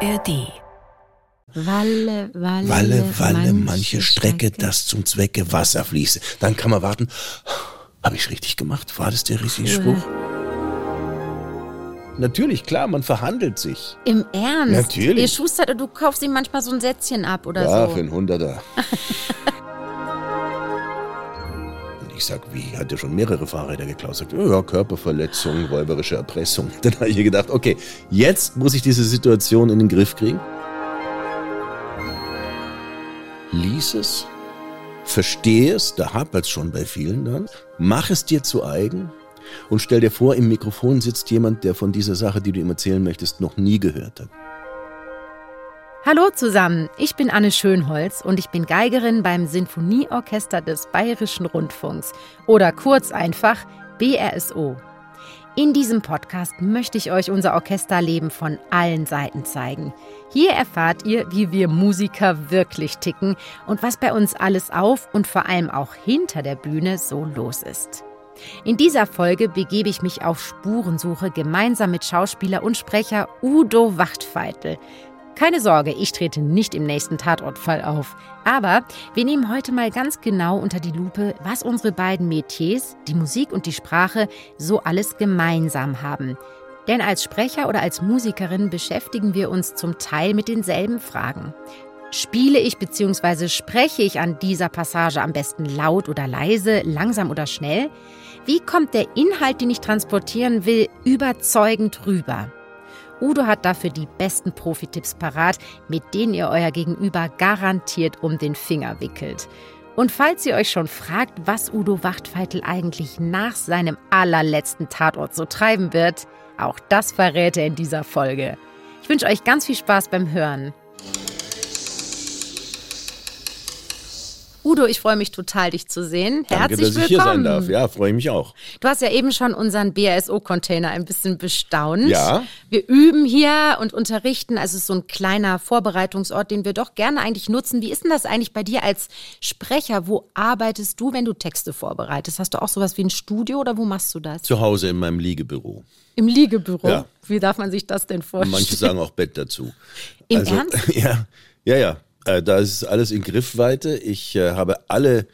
ARD. Walle, Walle, Walle, Walle, manche Strecke, das zum Zwecke Wasser fließe. Dann kann man warten. Habe ich richtig gemacht? War das der richtige Spruch? Natürlich, klar, man verhandelt sich. Im Ernst? Natürlich. Ihr schustert und du kaufst ihm manchmal so ein Sätzchen ab oder Ja, so. für einen Hunderter. Ich sag, wie? Hat er schon mehrere Fahrräder geklaut? Sagt, ja, Körperverletzung, räuberische Erpressung. Dann habe ich gedacht, okay, jetzt muss ich diese Situation in den Griff kriegen. Lies es, verstehe es, da hapert es schon bei vielen dann, mach es dir zu eigen und stell dir vor, im Mikrofon sitzt jemand, der von dieser Sache, die du ihm erzählen möchtest, noch nie gehört hat. Hallo zusammen, ich bin Anne Schönholz und ich bin Geigerin beim Sinfonieorchester des Bayerischen Rundfunks oder kurz einfach BRSO. In diesem Podcast möchte ich euch unser Orchesterleben von allen Seiten zeigen. Hier erfahrt ihr, wie wir Musiker wirklich ticken und was bei uns alles auf und vor allem auch hinter der Bühne so los ist. In dieser Folge begebe ich mich auf Spurensuche gemeinsam mit Schauspieler und Sprecher Udo Wachtfeitel. Keine Sorge, ich trete nicht im nächsten Tatortfall auf. Aber wir nehmen heute mal ganz genau unter die Lupe, was unsere beiden Metiers, die Musik und die Sprache, so alles gemeinsam haben. Denn als Sprecher oder als Musikerin beschäftigen wir uns zum Teil mit denselben Fragen. Spiele ich bzw. spreche ich an dieser Passage am besten laut oder leise, langsam oder schnell? Wie kommt der Inhalt, den ich transportieren will, überzeugend rüber? Udo hat dafür die besten Profi-Tipps parat, mit denen ihr euer Gegenüber garantiert um den Finger wickelt. Und falls ihr euch schon fragt, was Udo Wachtfeitel eigentlich nach seinem allerletzten Tatort so treiben wird, auch das verrät er in dieser Folge. Ich wünsche euch ganz viel Spaß beim Hören. Udo, ich freue mich total, dich zu sehen. Danke, Herzlich dass ich hier willkommen. sein darf. Ja, freue ich mich auch. Du hast ja eben schon unseren BASO-Container ein bisschen bestaunt. Ja. Wir üben hier und unterrichten. Also es ist so ein kleiner Vorbereitungsort, den wir doch gerne eigentlich nutzen. Wie ist denn das eigentlich bei dir als Sprecher? Wo arbeitest du, wenn du Texte vorbereitest? Hast du auch sowas wie ein Studio oder wo machst du das? Zu Hause in meinem Liegebüro. Im Liegebüro. Ja. Wie darf man sich das denn vorstellen? Manche sagen auch Bett dazu. Im also, Ernst? Ja, ja, ja. Äh, Da ist alles in Griffweite. Ich äh, habe alle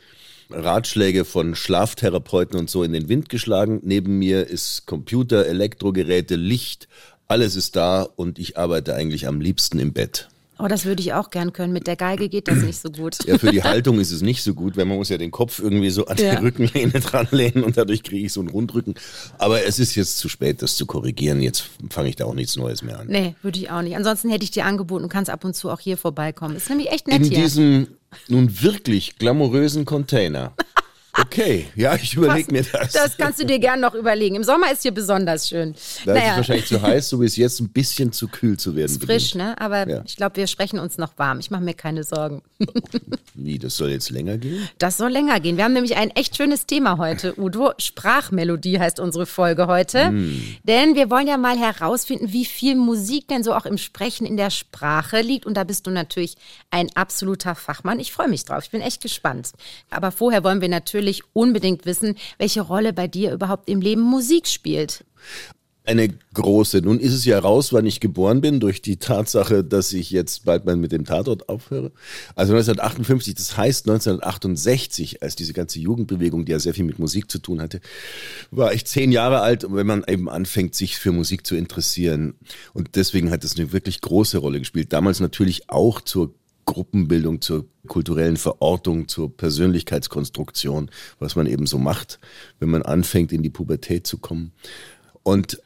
Ratschläge von Schlaftherapeuten und so in den Wind geschlagen. Neben mir ist Computer, Elektrogeräte, Licht. Alles ist da und ich arbeite eigentlich am liebsten im Bett. Oh, das würde ich auch gern können. Mit der Geige geht das nicht so gut. Ja, für die Haltung ist es nicht so gut, weil man muss ja den Kopf irgendwie so an Ja. die Rückenlehne dranlehnen und dadurch kriege ich so einen Rundrücken. Aber es ist jetzt zu spät, das zu korrigieren. Jetzt fange ich da auch nichts Neues mehr an. Nee, würde ich auch nicht. Ansonsten hätte ich dir angeboten, du kannst ab und zu auch hier vorbeikommen. Ist nämlich echt nett In hier. diesem nun wirklich glamourösen Container. Okay, ja, ich überlege mir das. Das kannst du dir gern noch überlegen. Im Sommer ist hier besonders schön. Da ist es wahrscheinlich zu heiß, so wie es jetzt ein bisschen zu kühl zu werden ist frisch, beginnt. ne? Aber Ja. ich glaube, wir sprechen uns noch warm. Ich mache mir keine Sorgen. Wie, das soll jetzt länger gehen? Das soll länger gehen. Wir haben nämlich ein echt schönes Thema heute, Udo. Sprachmelodie heißt unsere Folge heute. Hm. Denn wir wollen ja mal herausfinden, wie viel Musik denn so auch im Sprechen in der Sprache liegt. Und da bist du natürlich ein absoluter Fachmann. Ich freue mich drauf. Ich bin echt gespannt. Aber vorher wollen wir natürlich unbedingt wissen, welche Rolle bei dir überhaupt im Leben Musik spielt. Eine große. Nun ist es ja raus, wann ich geboren bin, durch die Tatsache, dass ich jetzt bald mal mit dem Tatort aufhöre. Also 1958, das heißt 1968, als diese ganze Jugendbewegung, die ja sehr viel mit Musik zu tun hatte, war ich zehn Jahre alt, wenn man eben anfängt, sich für Musik zu interessieren. Und deswegen hat es eine wirklich große Rolle gespielt. Damals natürlich auch zur Gruppenbildung, zur kulturellen Verortung, zur Persönlichkeitskonstruktion, was man eben so macht, wenn man anfängt, in die Pubertät zu kommen. Und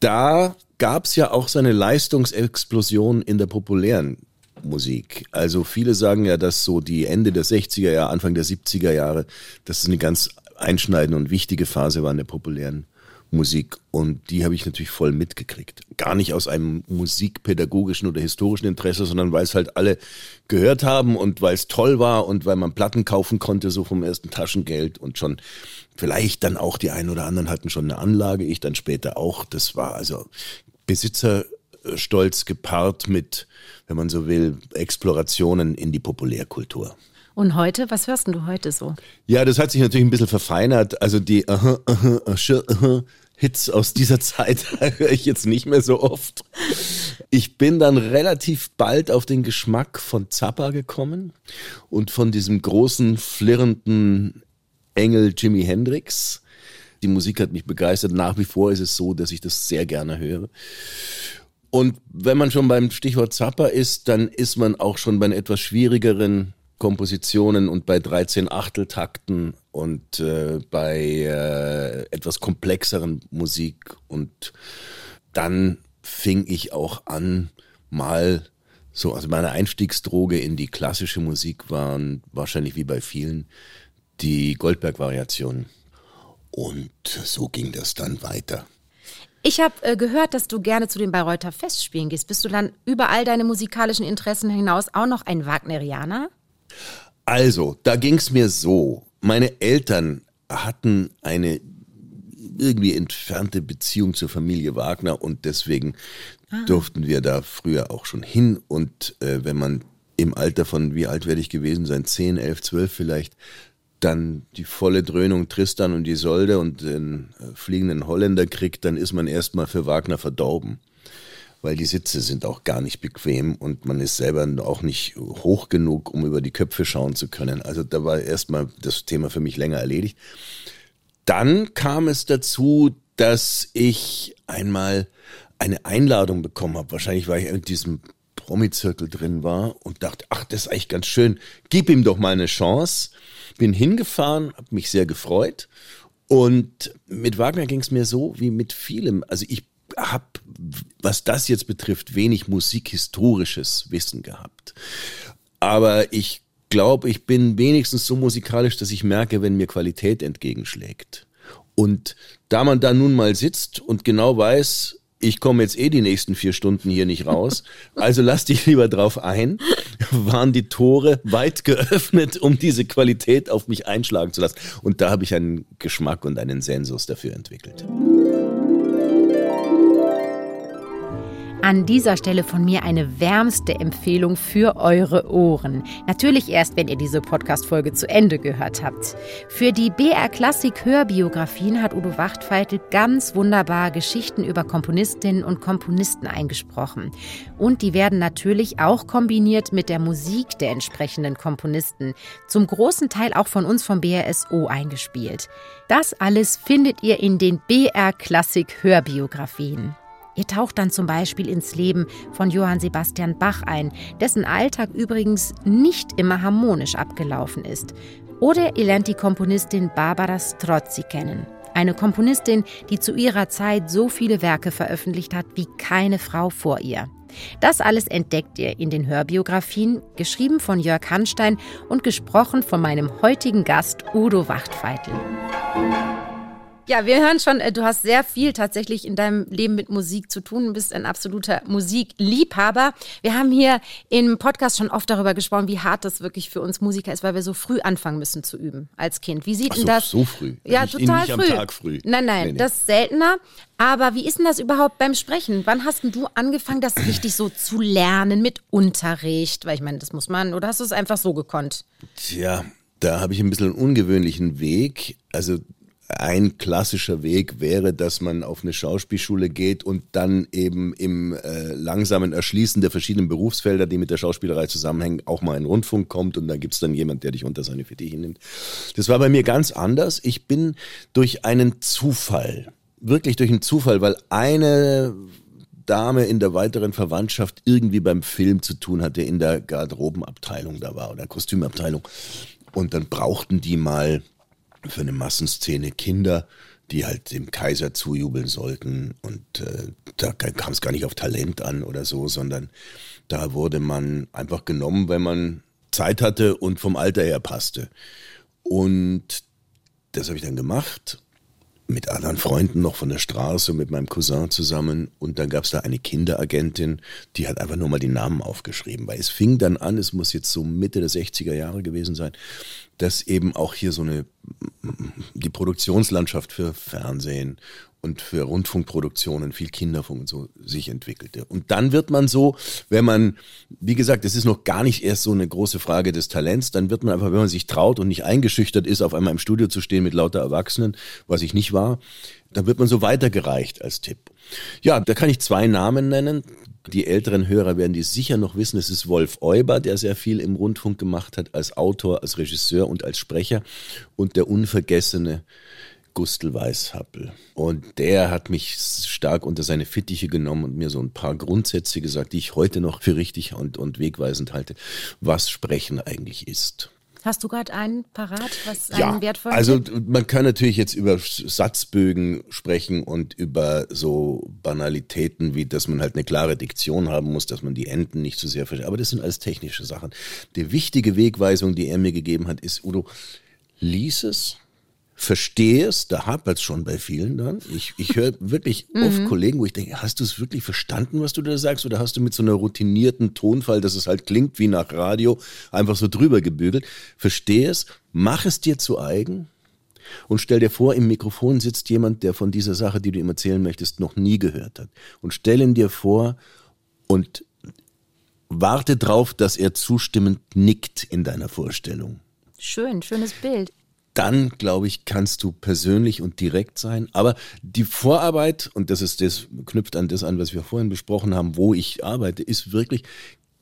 da gab es ja auch so eine Leistungsexplosion in der populären Musik. Also viele sagen ja, dass so die Ende der 60er Jahre, Anfang der 70er Jahre, dass es eine ganz einschneidende und wichtige Phase war in der populären Musik. Und die habe ich natürlich voll mitgekriegt. Gar nicht aus einem musikpädagogischen oder historischen Interesse, sondern weil es halt alle gehört haben und weil es toll war und weil man Platten kaufen konnte, so vom ersten Taschengeld und schon vielleicht dann auch die einen oder anderen hatten schon eine Anlage, ich dann später auch. Das war also Besitzerstolz gepaart mit, wenn man so will, Explorationen in die Populärkultur. Und heute, was hörst du heute so? Ja, das hat sich natürlich ein bisschen verfeinert. Also die aha, aha, aha, aha, Hits aus dieser Zeit höre ich jetzt nicht mehr so oft. Ich bin dann relativ bald auf den Geschmack von Zappa gekommen und von diesem großen, flirrenden Engel Jimi Hendrix. Die Musik hat mich begeistert. Nach wie vor ist es so, dass ich das sehr gerne höre. Und wenn man schon beim Stichwort Zappa ist, dann ist man auch schon bei etwas schwierigeren Kompositionen und bei 13 Achteltakten und äh, bei äh, etwas komplexeren Musik. Und dann fing ich auch an, mal so, also meine Einstiegsdroge in die klassische Musik waren wahrscheinlich wie bei vielen die Goldberg-Variationen. Und so ging das dann weiter. Ich habe äh, gehört, dass du gerne zu den Bayreuther Festspielen gehst. Bist du dann über all deine musikalischen Interessen hinaus auch noch ein Wagnerianer? Also, da ging es mir so. Meine Eltern hatten eine irgendwie entfernte Beziehung zur Familie Wagner und deswegen ah. durften wir da früher auch schon hin. Und äh, wenn man im Alter von, wie alt werde ich gewesen sein, 10, 11, 12 vielleicht, dann die volle Dröhnung Tristan und Isolde und den äh, fliegenden Holländer kriegt, dann ist man erstmal für Wagner verdorben weil die Sitze sind auch gar nicht bequem und man ist selber auch nicht hoch genug, um über die Köpfe schauen zu können. Also da war erstmal das Thema für mich länger erledigt. Dann kam es dazu, dass ich einmal eine Einladung bekommen habe. Wahrscheinlich, weil ich in diesem Promi-Zirkel drin war und dachte, ach, das ist eigentlich ganz schön. Gib ihm doch mal eine Chance. Bin hingefahren, habe mich sehr gefreut. Und mit Wagner ging es mir so wie mit vielem. Also ich habe, was das jetzt betrifft, wenig musikhistorisches Wissen gehabt. Aber ich glaube, ich bin wenigstens so musikalisch, dass ich merke, wenn mir Qualität entgegenschlägt. Und da man da nun mal sitzt und genau weiß, ich komme jetzt eh die nächsten vier Stunden hier nicht raus, also lass dich lieber drauf ein, waren die Tore weit geöffnet, um diese Qualität auf mich einschlagen zu lassen. Und da habe ich einen Geschmack und einen Sensus dafür entwickelt. An dieser Stelle von mir eine wärmste Empfehlung für eure Ohren. Natürlich erst, wenn ihr diese Podcast-Folge zu Ende gehört habt. Für die BR Klassik Hörbiografien hat Udo Wachtfeitel ganz wunderbar Geschichten über Komponistinnen und Komponisten eingesprochen. Und die werden natürlich auch kombiniert mit der Musik der entsprechenden Komponisten. Zum großen Teil auch von uns vom BRSO eingespielt. Das alles findet ihr in den BR Klassik Hörbiografien. Ihr taucht dann zum Beispiel ins Leben von Johann Sebastian Bach ein, dessen Alltag übrigens nicht immer harmonisch abgelaufen ist. Oder ihr lernt die Komponistin Barbara Strozzi kennen. Eine Komponistin, die zu ihrer Zeit so viele Werke veröffentlicht hat wie keine Frau vor ihr. Das alles entdeckt ihr in den Hörbiografien, geschrieben von Jörg Hanstein und gesprochen von meinem heutigen Gast Udo Wachtfeitel. Ja, wir hören schon, äh, du hast sehr viel tatsächlich in deinem Leben mit Musik zu tun. Du bist ein absoluter Musikliebhaber. Wir haben hier im Podcast schon oft darüber gesprochen, wie hart das wirklich für uns Musiker ist, weil wir so früh anfangen müssen zu üben als Kind. Wie sieht Ach denn das? So früh. Ja, nicht, total nicht früh. Am Tag früh. Nein, nein, nee, nee. das ist seltener. Aber wie ist denn das überhaupt beim Sprechen? Wann hast denn du angefangen, das richtig so zu lernen mit Unterricht? Weil ich meine, das muss man, oder hast du es einfach so gekonnt? Tja, da habe ich ein bisschen einen ungewöhnlichen Weg. Also ein klassischer Weg wäre, dass man auf eine Schauspielschule geht und dann eben im äh, langsamen Erschließen der verschiedenen Berufsfelder, die mit der Schauspielerei zusammenhängen, auch mal in Rundfunk kommt und dann gibt's dann jemand, der dich unter seine Fittiche nimmt. Das war bei mir ganz anders. Ich bin durch einen Zufall, wirklich durch einen Zufall, weil eine Dame in der weiteren Verwandtschaft irgendwie beim Film zu tun hatte, in der Garderobenabteilung da war oder Kostümabteilung. Und dann brauchten die mal für eine Massenszene Kinder, die halt dem Kaiser zujubeln sollten. Und äh, da kam es gar nicht auf Talent an oder so, sondern da wurde man einfach genommen, wenn man Zeit hatte und vom Alter her passte. Und das habe ich dann gemacht mit anderen Freunden noch von der Straße, mit meinem Cousin zusammen. Und dann gab es da eine Kinderagentin, die hat einfach nur mal die Namen aufgeschrieben. Weil es fing dann an, es muss jetzt so Mitte der 60er Jahre gewesen sein, dass eben auch hier so eine, die Produktionslandschaft für Fernsehen und für Rundfunkproduktionen, viel Kinderfunk und so sich entwickelte. Und dann wird man so, wenn man, wie gesagt, es ist noch gar nicht erst so eine große Frage des Talents, dann wird man einfach, wenn man sich traut und nicht eingeschüchtert ist, auf einmal im Studio zu stehen mit lauter Erwachsenen, was ich nicht war, dann wird man so weitergereicht als Tipp. Ja, da kann ich zwei Namen nennen. Die älteren Hörer werden die sicher noch wissen. Es ist Wolf Euber, der sehr viel im Rundfunk gemacht hat, als Autor, als Regisseur und als Sprecher. Und der unvergessene Gustl Weißhappel. Und der hat mich stark unter seine Fittiche genommen und mir so ein paar Grundsätze gesagt, die ich heute noch für richtig und, und wegweisend halte, was Sprechen eigentlich ist. Hast du gerade einen parat, was ja, einen wertvollen Also man kann natürlich jetzt über Satzbögen sprechen und über so Banalitäten, wie dass man halt eine klare Diktion haben muss, dass man die Enden nicht zu sehr versteht. Aber das sind alles technische Sachen. Die wichtige Wegweisung, die er mir gegeben hat, ist, Udo, lies es, verstehe es, da hapert es schon bei vielen dann. Ich, ich höre wirklich oft mhm. Kollegen, wo ich denke, hast du es wirklich verstanden, was du da sagst? Oder hast du mit so einer routinierten Tonfall, dass es halt klingt wie nach Radio, einfach so drüber gebügelt? Verstehe es, mach es dir zu eigen und stell dir vor, im Mikrofon sitzt jemand, der von dieser Sache, die du ihm erzählen möchtest, noch nie gehört hat. Und stell ihn dir vor und warte drauf, dass er zustimmend nickt in deiner Vorstellung. Schön, schönes Bild dann, glaube ich, kannst du persönlich und direkt sein. Aber die Vorarbeit, und das ist das, knüpft an das an, was wir vorhin besprochen haben, wo ich arbeite, ist wirklich,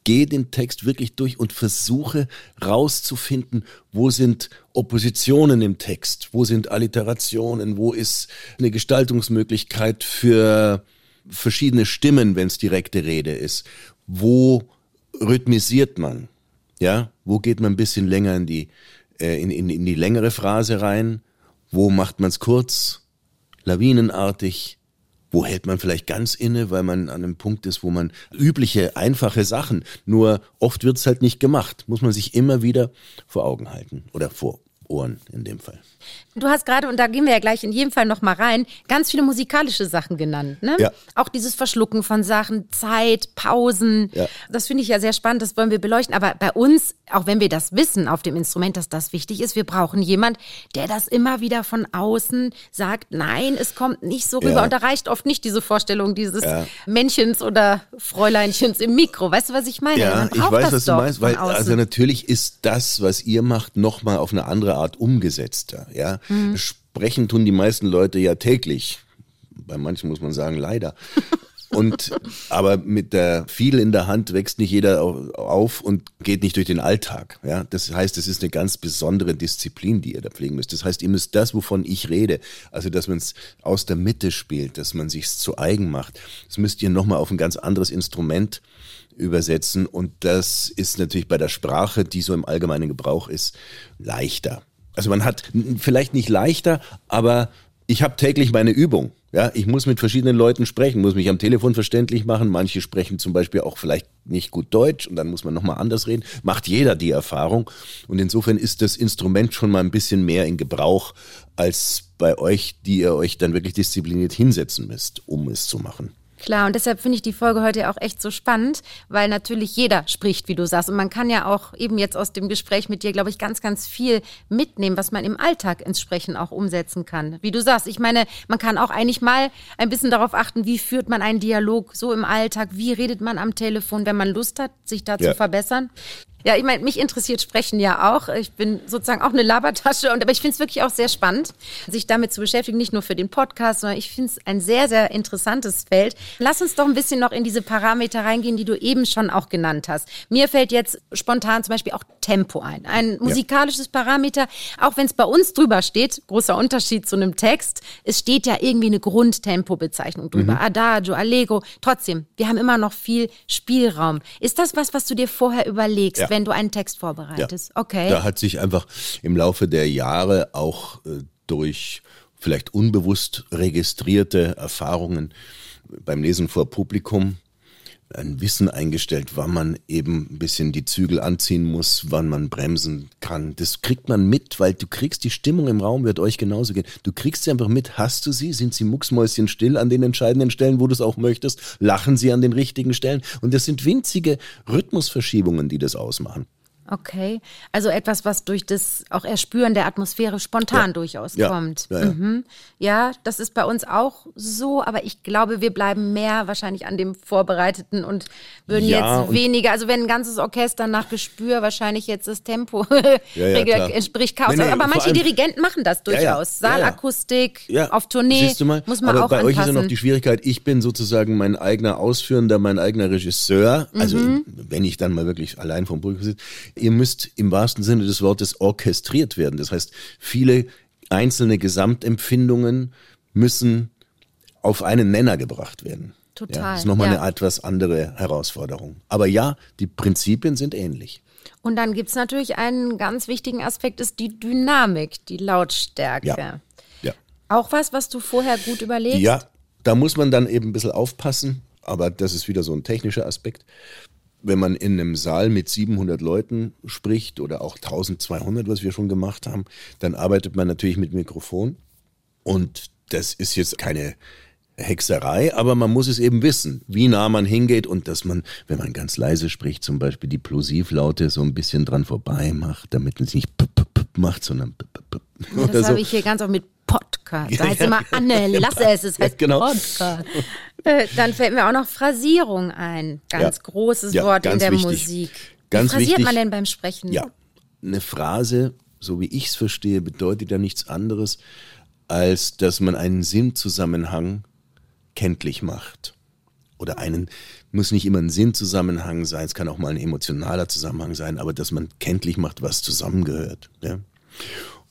geh den Text wirklich durch und versuche rauszufinden, wo sind Oppositionen im Text, wo sind Alliterationen, wo ist eine Gestaltungsmöglichkeit für verschiedene Stimmen, wenn es direkte Rede ist, wo rhythmisiert man, ja, wo geht man ein bisschen länger in die in, in, in die längere Phrase rein? Wo macht man es kurz, lawinenartig? Wo hält man vielleicht ganz inne, weil man an einem Punkt ist, wo man übliche, einfache Sachen, nur oft wird es halt nicht gemacht, muss man sich immer wieder vor Augen halten oder vor Ohren in dem Fall. Du hast gerade, und da gehen wir ja gleich in jedem Fall nochmal rein, ganz viele musikalische Sachen genannt. Ne? Ja. Auch dieses Verschlucken von Sachen, Zeit, Pausen. Ja. Das finde ich ja sehr spannend, das wollen wir beleuchten. Aber bei uns, auch wenn wir das wissen auf dem Instrument, dass das wichtig ist, wir brauchen jemand, der das immer wieder von außen sagt, nein, es kommt nicht so rüber. Ja. Und da reicht oft nicht diese Vorstellung dieses. Männchens oder Fräuleinchens im Mikro. Weißt du, was ich meine? Ja, ich weiß, was du meinst. Weil, also natürlich ist das, was ihr macht, nochmal auf eine andere Art umgesetzter. Ja, mhm. sprechen tun die meisten Leute ja täglich. Bei manchen muss man sagen, leider. Und aber mit der viel in der Hand wächst nicht jeder auf und geht nicht durch den Alltag. Ja, das heißt, es ist eine ganz besondere Disziplin, die ihr da pflegen müsst. Das heißt, ihr müsst das, wovon ich rede, also dass man es aus der Mitte spielt, dass man sich zu eigen macht, das müsst ihr nochmal auf ein ganz anderes Instrument übersetzen. Und das ist natürlich bei der Sprache, die so im allgemeinen Gebrauch ist, leichter. Also man hat vielleicht nicht leichter, aber ich habe täglich meine Übung. Ja, ich muss mit verschiedenen Leuten sprechen, muss mich am Telefon verständlich machen. Manche sprechen zum Beispiel auch vielleicht nicht gut Deutsch und dann muss man nochmal anders reden. Macht jeder die Erfahrung. Und insofern ist das Instrument schon mal ein bisschen mehr in Gebrauch als bei euch, die ihr euch dann wirklich diszipliniert hinsetzen müsst, um es zu machen. Klar, und deshalb finde ich die Folge heute auch echt so spannend, weil natürlich jeder spricht, wie du sagst. Und man kann ja auch eben jetzt aus dem Gespräch mit dir, glaube ich, ganz, ganz viel mitnehmen, was man im Alltag ins Sprechen auch umsetzen kann. Wie du sagst, ich meine, man kann auch eigentlich mal ein bisschen darauf achten, wie führt man einen Dialog so im Alltag, wie redet man am Telefon, wenn man Lust hat, sich da ja. zu verbessern. Ja, ich meine, mich interessiert Sprechen ja auch. Ich bin sozusagen auch eine Labertasche, und, aber ich finde es wirklich auch sehr spannend, sich damit zu beschäftigen, nicht nur für den Podcast, sondern ich finde es ein sehr, sehr interessantes Feld. Lass uns doch ein bisschen noch in diese Parameter reingehen, die du eben schon auch genannt hast. Mir fällt jetzt spontan zum Beispiel auch Tempo ein. Ein musikalisches. Parameter, auch wenn es bei uns drüber steht, großer Unterschied zu einem Text, es steht ja irgendwie eine Grundtempo-Bezeichnung drüber. Mhm. Adagio, Allegro. Trotzdem, wir haben immer noch viel Spielraum. Ist das was, was du dir vorher überlegst? Ja wenn du einen Text vorbereitest. Ja. Okay. Da hat sich einfach im Laufe der Jahre auch äh, durch vielleicht unbewusst registrierte Erfahrungen beim Lesen vor Publikum ein Wissen eingestellt, wann man eben ein bisschen die Zügel anziehen muss, wann man bremsen kann. Das kriegt man mit, weil du kriegst die Stimmung im Raum, wird euch genauso gehen. Du kriegst sie einfach mit. Hast du sie? Sind sie mucksmäuschen still an den entscheidenden Stellen, wo du es auch möchtest? Lachen sie an den richtigen Stellen? Und das sind winzige Rhythmusverschiebungen, die das ausmachen. Okay, also etwas, was durch das auch Erspüren der Atmosphäre spontan Ja. durchaus Ja. kommt. Ja, ja. Mhm. ja, das ist bei uns auch so, aber ich glaube, wir bleiben mehr wahrscheinlich an dem Vorbereiteten und würden jetzt weniger, also wenn ein ganzes Orchester nach Gespür wahrscheinlich jetzt das Tempo entspricht Chaos. Nee, nee, aber manche Dirigenten machen das durchaus. Saalakustik, auf Tournee, siehst du mal? muss man Aber auch bei euch ist ja anpassen. noch die Schwierigkeit, ich bin sozusagen mein eigener Ausführender, mein eigener Regisseur. Also Mhm. wenn ich dann mal wirklich allein vom Publikum sitze. Ihr müsst im wahrsten Sinne des Wortes orchestriert werden. Das heißt, viele einzelne Gesamtempfindungen müssen auf einen Nenner gebracht werden. Total, Ja, das ist nochmal ja. eine etwas andere Herausforderung. Aber ja, die Prinzipien sind ähnlich. Und dann gibt es natürlich einen ganz wichtigen Aspekt, ist die Dynamik, die Lautstärke. Ja. Ja. Auch was, was du vorher gut überlegst? Ja, da muss man dann eben ein bisschen aufpassen, aber das ist wieder so ein technischer Aspekt. Wenn man in einem Saal mit 700 Leuten spricht oder auch 1200, was wir schon gemacht haben, dann arbeitet man natürlich mit Mikrofon. Und das ist jetzt keine Hexerei, aber man muss es eben wissen, wie nah man hingeht und dass man, wenn man ganz leise spricht, zum Beispiel die Plosivlaute so ein bisschen dran vorbei macht, damit es nicht p -p -p macht, sondern p -p -p Ja, das so. habe ich hier ganz oft mit Podcast. Da Ja, heißt ja, immer Anne, genau. lasse es, es Ja, heißt genau. Podcast. Äh, Dann fällt mir auch noch Phrasierung ein. Ganz Ja. großes Ja, Wort in ganz der wichtig. Musik. Ganz Wie phrasiert wichtig. man denn beim Sprechen? Ja, eine Phrase, so wie ich es verstehe, bedeutet ja nichts anderes, als dass man einen Sinnzusammenhang kenntlich macht. Oder einen, muss nicht immer ein Sinnzusammenhang sein, es kann auch mal ein emotionaler Zusammenhang sein, aber dass man kenntlich macht, was zusammengehört. Ja?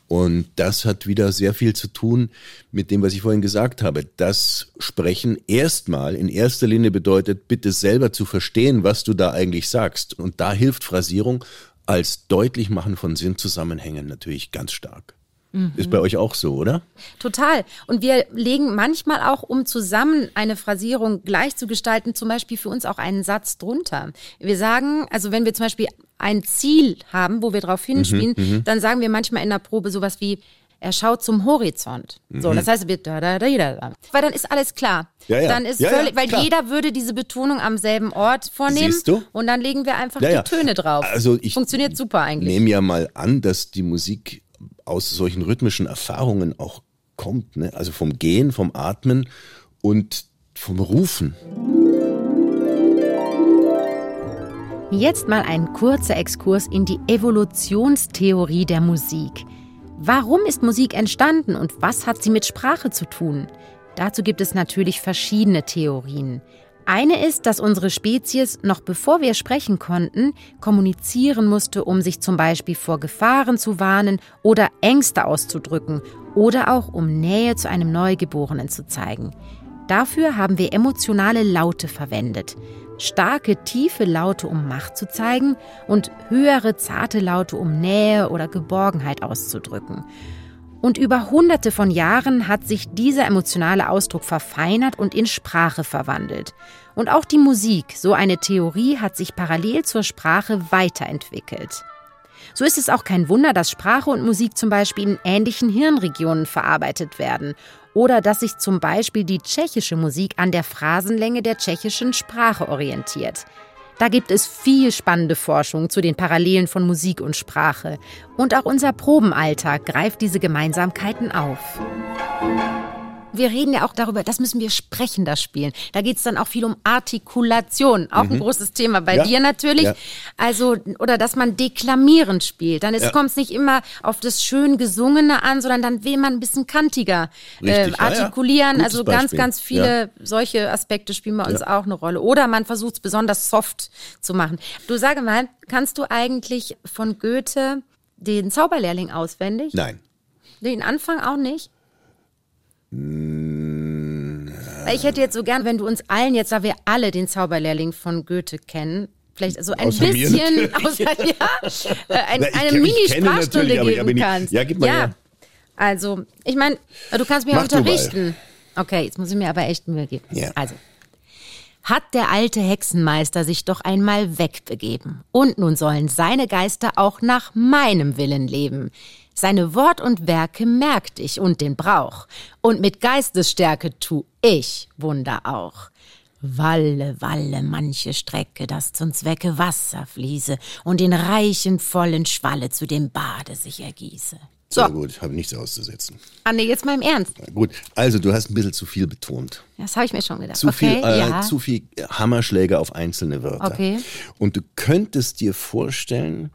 Und das hat wieder sehr viel zu tun mit dem, was ich vorhin gesagt habe. Das Sprechen erstmal in erster Linie bedeutet, bitte selber zu verstehen, was du da eigentlich sagst. Und da hilft Phrasierung als Deutlichmachen von Sinnzusammenhängen natürlich ganz stark. Ist bei euch auch so, oder? Total. Und wir legen manchmal auch, um zusammen eine Phrasierung gleich zu gestalten, zum Beispiel für uns auch einen Satz drunter. Wir sagen, also wenn wir zum Beispiel ein Ziel haben, wo wir drauf Mhm, hinspielen, dann sagen wir manchmal in der Probe sowas wie, er schaut zum Horizont. So, Mhm. das heißt, es wird da, da, da, da, da. Weil dann ist alles klar. Ja, ja. Dann ist Ja, völlig, weil klar. jeder würde diese Betonung am selben Ort vornehmen. Siehst du? Und dann legen wir einfach die Töne drauf. Also ich Funktioniert super eigentlich. nehme ja mal an, dass die Musik aus solchen rhythmischen Erfahrungen auch kommt. Ne? Also vom Gehen, vom Atmen und vom Rufen. Jetzt mal ein kurzer Exkurs in die Evolutionstheorie der Musik. Warum ist Musik entstanden und was hat sie mit Sprache zu tun? Dazu gibt es natürlich verschiedene Theorien. Eine ist, dass unsere Spezies, noch bevor wir sprechen konnten, kommunizieren musste, um sich zum Beispiel vor Gefahren zu warnen oder Ängste auszudrücken oder auch um Nähe zu einem Neugeborenen zu zeigen. Dafür haben wir emotionale Laute verwendet. Starke, tiefe Laute, um Macht zu zeigen und höhere, zarte Laute, um Nähe oder Geborgenheit auszudrücken. Und über hunderte von Jahren hat sich dieser emotionale Ausdruck verfeinert und in Sprache verwandelt. Und auch die Musik, so eine Theorie, hat sich parallel zur Sprache weiterentwickelt. So ist es auch kein Wunder, dass Sprache und Musik zum Beispiel in ähnlichen Hirnregionen verarbeitet werden oder dass sich zum Beispiel die tschechische Musik an der Phrasenlänge der tschechischen Sprache orientiert. Da gibt es viel spannende Forschung zu den Parallelen von Musik und Sprache. Und auch unser Probenalltag greift diese Gemeinsamkeiten auf. Wir reden ja auch darüber, das müssen wir sprechender spielen. Da geht es dann auch viel um Artikulation, auch ein großes Thema bei Ja. dir natürlich. Ja. Also, oder dass man deklamierend spielt. Dann Ja. kommt es nicht immer auf das schön Gesungene an, sondern dann will man ein bisschen kantiger äh, Richtig, artikulieren. Also ganz, Beispiel. ganz viele solche Aspekte spielen bei uns auch eine Rolle. Oder man versucht es besonders soft zu machen. Du sage mal, kannst du eigentlich von Goethe den Zauberlehrling auswendig? Nein. Den Anfang auch nicht? Weil Ich hätte jetzt so gern, wenn du uns allen jetzt, da wir alle den Zauberlehrling von Goethe kennen, vielleicht so ein Außer bisschen außer, ja, äh, ein, Na, ich eine Mini-Sprachstunde geben nicht- kannst. ja, gib mal ja. her. Also, ich meine, du kannst mir Mach mal. unterrichten. Okay, jetzt muss ich mir aber echt Mühe geben. Ja. Also. Hat der alte Hexenmeister sich doch einmal wegbegeben. Und nun sollen seine Geister auch nach meinem Willen leben. Seine Wort und Werke merkt ich und den Brauch. Und mit Geistesstärke tu ich Wunder auch. Walle, walle, manche Strecke, dass zum Zwecke Wasser fließe und in reichen, vollen Schwalle zu dem Bade sich ergieße. So. Sehr gut, habe nichts auszusetzen. Ah, nee, jetzt mal im Ernst. Na gut, also du hast ein bisschen zu viel betont. Das habe ich mir schon gedacht. Zu okay, viel, äh, ja. zu viel Hammerschläge auf einzelne Wörter. Okay. Und du könntest dir vorstellen,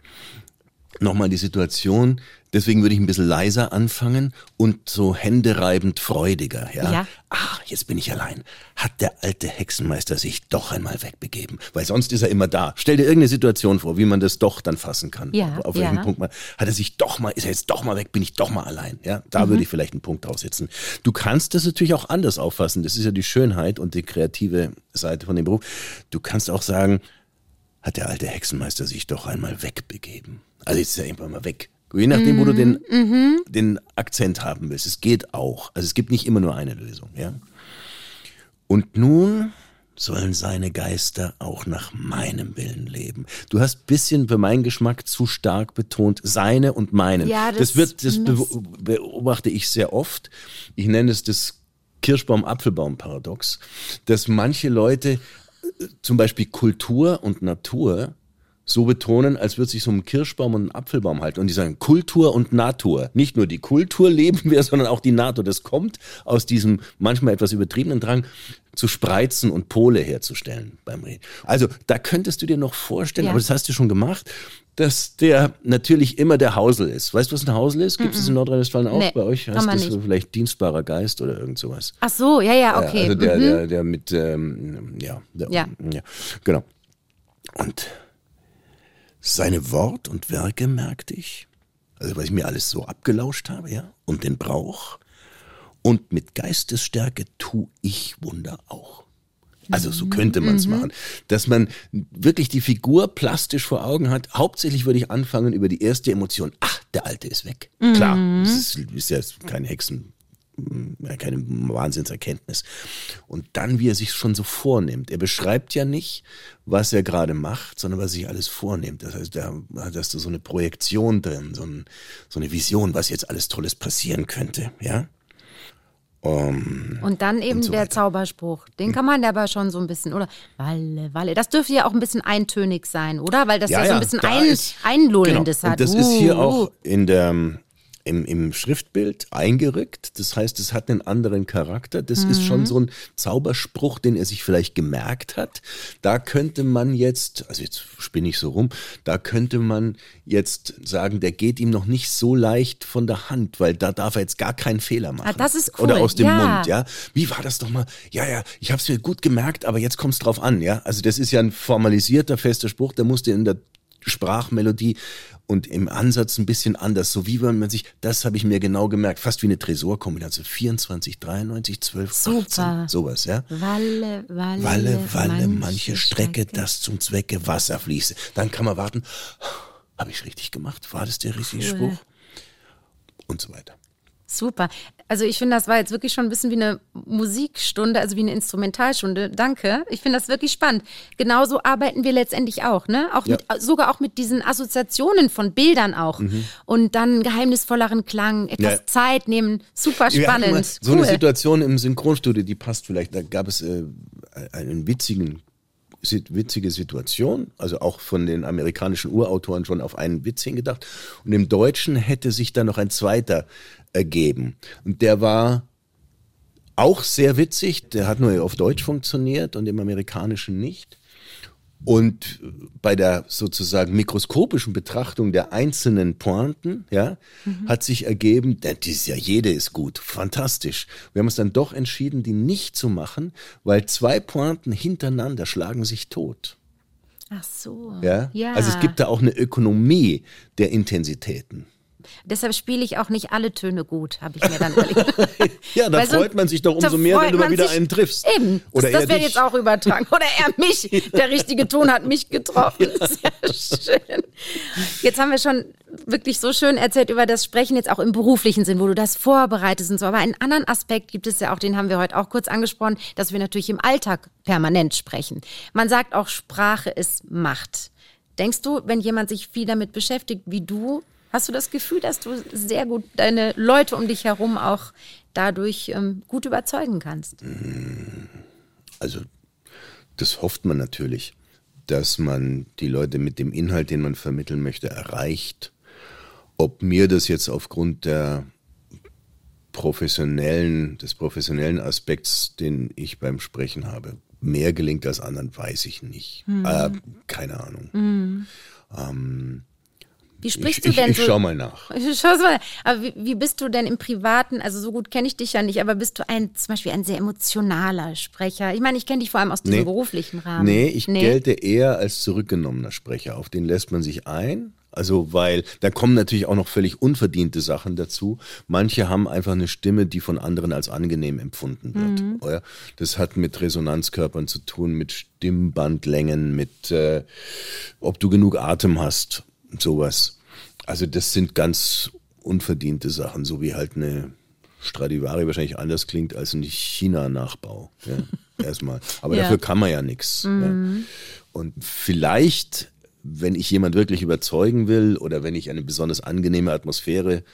nochmal die Situation, deswegen würde ich ein bisschen leiser anfangen und so händereibend freudiger, ja. Ja. Ah, jetzt bin ich allein. Hat der alte Hexenmeister sich doch einmal wegbegeben? Weil sonst ist er immer da. Stell dir irgendeine Situation vor, wie man das doch dann fassen kann. Ja, Auf welchen ja. Punkt mal, hat er sich doch mal, ist er jetzt doch mal weg, bin ich doch mal allein, ja. Mhm. Da würde ich vielleicht einen Punkt draufsetzen. Du kannst das natürlich auch anders auffassen. Das ist ja die Schönheit und die kreative Seite von dem Beruf. Du kannst auch sagen, hat der alte Hexenmeister sich doch einmal wegbegeben. Also jetzt ist er irgendwann mal weg. Je nachdem, wo du den, den Akzent haben willst. Es geht auch. Also es gibt nicht immer nur eine Lösung, ja. Und nun sollen seine Geister auch nach meinem Willen leben. Du hast bisschen für meinen Geschmack zu stark betont seine und meinen. Ja, das wird, das be miss- beobachte ich sehr oft. Ich nenne es das Kirschbaum-Apfelbaum-Paradox, dass manche Leute zum Beispiel Kultur und Natur so betonen, als würde sich so ein Kirschbaum und ein Apfelbaum halten. Und die sagen Kultur und Natur. Nicht nur die Kultur leben wir, sondern auch die Natur. Das kommt aus diesem manchmal etwas übertriebenen Drang zu spreizen und Pole herzustellen beim Reden. Also da könntest du dir noch vorstellen, Ja. aber das hast du schon gemacht, dass der natürlich immer der Hausel ist. Weißt du, was ein Hausel ist? Gibt es in Nordrhein-Westfalen auch Nee, bei euch? Heißt das nicht. vielleicht dienstbarer Geist oder irgend sowas? Ach so, ja, ja, okay. Ja, also der, mhm. der, der mit, ähm, ja, der, Ja. ja, genau. Und seine Wort und Werke merkte ich, also was ich mir alles so abgelauscht habe, ja, und den Brauch. Und mit Geistesstärke tu ich Wunder auch. Also so könnte man es machen, dass man wirklich die Figur plastisch vor Augen hat. Hauptsächlich würde ich anfangen über die erste Emotion. Ach, der Alte ist weg. Klar, das ist, ist ja kein Hexen, ja, keine Wahnsinnserkenntnis. Und dann, wie er sich schon so vornimmt. Er beschreibt ja nicht, was er gerade macht, sondern was er sich alles vornimmt. Das heißt, da hast du so eine Projektion drin, so, ein, so eine Vision, was jetzt alles Tolles passieren könnte, ja? Und dann eben und so der. Zauberspruch. Den kann man aber schon so ein bisschen, oder? Walle, Walle. Das dürfte ja auch ein bisschen eintönig sein, oder? Weil das ja, so ein bisschen da ein, ist- Einlullendes genau. hat. Und das ist hier Uh, auch in der, im, im Schriftbild eingerückt. Das heißt, es hat einen anderen Charakter. Das ist Mhm. schon so ein Zauberspruch, den er sich vielleicht gemerkt hat. Da könnte man jetzt, also jetzt spinne ich so rum, da könnte man jetzt sagen, der geht ihm noch nicht so leicht von der Hand, weil da darf er jetzt gar keinen Fehler machen. Ah, das ist cool, Oder aus dem ja. Mund, ja. Wie war das doch mal? Ja, ja, ich habe es mir gut gemerkt, aber jetzt kommt es drauf an, ja. Also das ist ja ein formalisierter, fester Spruch, der musste in der Sprachmelodie und im Ansatz ein bisschen anders. So wie wenn man sich, das habe ich mir genau gemerkt, fast wie eine Tresorkombination. 24, 93, 12, Super. 18, sowas, ja. Walle, Walle, Walle, Walle, manche Strecke, das zum Zwecke Wasser fließe. Dann kann man warten, habe ich richtig gemacht? War das der richtige Cool. Spruch? Und so weiter. Super. Also ich finde, das war jetzt wirklich schon ein bisschen wie eine Musikstunde, also wie eine Instrumentalstunde. Danke. Ich finde das wirklich spannend. Genauso arbeiten wir letztendlich auch, ne? Auch Ja. mit, sogar auch mit diesen Assoziationen von Bildern auch. Und dann geheimnisvolleren Klang, etwas Ja. Zeit nehmen. Super spannend. So cool. eine Situation im Synchronstudio, die passt vielleicht. Da gab es äh, einen witzigen, witzige Situation, also auch von den amerikanischen Urautoren schon auf einen Witz hingedacht. Und im Deutschen hätte sich da noch ein zweiter ergeben. Und der war auch sehr witzig. Der hat nur auf Deutsch funktioniert und im amerikanischen nicht. Und bei der sozusagen mikroskopischen Betrachtung der einzelnen Pointen, ja, hat sich ergeben, denn die ist ja jede ist gut, fantastisch. Wir haben uns dann doch entschieden, die nicht zu machen, weil zwei Pointen hintereinander schlagen sich tot. Ach so. Ja? ja. Also es gibt da auch eine Ökonomie der Intensitäten. Deshalb spiele ich auch nicht alle Töne gut, habe ich mir dann überlegt. Ja, da so- freut man sich doch umso mehr, wenn du mal wieder sich- einen triffst. Eben. Oder das er wäre jetzt auch übertragen. Oder er mich. Der richtige Ton hat mich getroffen. Sehr schön. Jetzt haben wir schon wirklich so schön erzählt über das Sprechen jetzt auch im beruflichen Sinn, wo du das vorbereitest und so. Aber einen anderen Aspekt gibt es ja auch, den haben wir heute auch kurz angesprochen, dass wir natürlich im Alltag permanent sprechen. Man sagt auch, Sprache ist Macht. Denkst du, wenn jemand sich viel damit beschäftigt wie du, hast du das Gefühl, dass du sehr gut deine Leute um dich herum auch dadurch ähm, gut überzeugen kannst? Also das hofft man natürlich, dass man die Leute mit dem Inhalt, den man vermitteln möchte, erreicht. Ob mir das jetzt aufgrund der professionellen, des professionellen Aspekts, den ich beim Sprechen habe, mehr gelingt als anderen, weiß ich nicht. Mhm. Äh, keine Ahnung. Mhm. Ähm, wie sprichst ich, du denn ich, ich so? schau mal nach. Schau mal. Aber wie, wie, bist du denn im Privaten? Also so gut kenne ich dich ja nicht, aber bist du ein zum Beispiel ein sehr emotionaler Sprecher? Ich meine, ich kenne dich vor allem aus diesem nee. beruflichen Rahmen. Nee, ich nee. gelte eher als zurückgenommener Sprecher. Auf den lässt man sich ein. Also, weil da kommen natürlich auch noch völlig unverdiente Sachen dazu. Manche haben einfach eine Stimme, die von anderen als angenehm empfunden wird. Mhm. Das hat mit Resonanzkörpern zu tun, mit Stimmbandlängen, mit äh, ob du genug Atem hast sowas. Also das sind ganz unverdiente Sachen, so wie halt eine Stradivari wahrscheinlich anders klingt als ein China-Nachbau. Ja, erstmal. Aber ja. dafür kann man ja nichts. Mhm. Ja. Und vielleicht, wenn ich jemand wirklich überzeugen will oder wenn ich eine besonders angenehme Atmosphäre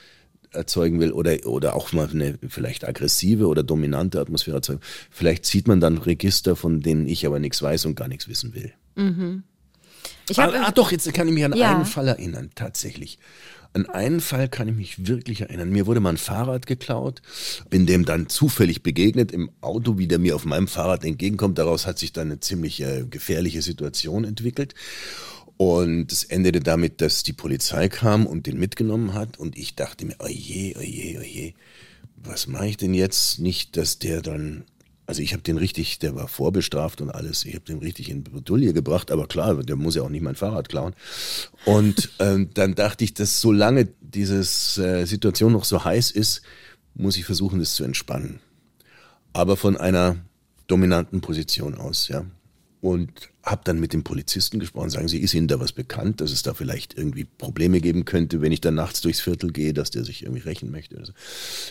erzeugen will oder, oder auch mal eine vielleicht aggressive oder dominante Atmosphäre erzeugen, vielleicht zieht man dann Register, von denen ich aber nichts weiß und gar nichts wissen will. Mhm. Ich ah, ah, doch, jetzt kann ich mich an ja. einen Fall erinnern, tatsächlich. An einen Fall kann ich mich wirklich erinnern. Mir wurde mal ein Fahrrad geklaut, bin dem dann zufällig begegnet im Auto, wie der mir auf meinem Fahrrad entgegenkommt. Daraus hat sich dann eine ziemlich äh, gefährliche Situation entwickelt. Und es endete damit, dass die Polizei kam und den mitgenommen hat. Und ich dachte mir, oje, oje, oje, was mache ich denn jetzt? Nicht, dass der dann also ich habe den richtig, der war vorbestraft und alles, ich habe den richtig in Bredouille gebracht, aber klar, der muss ja auch nicht mein Fahrrad klauen. Und ähm, dann dachte ich, dass solange diese äh, Situation noch so heiß ist, muss ich versuchen, das zu entspannen. Aber von einer dominanten Position aus, ja. Und habe dann mit dem Polizisten gesprochen, sagen Sie, ist Ihnen da was bekannt, dass es da vielleicht irgendwie Probleme geben könnte, wenn ich dann nachts durchs Viertel gehe, dass der sich irgendwie rächen möchte? So.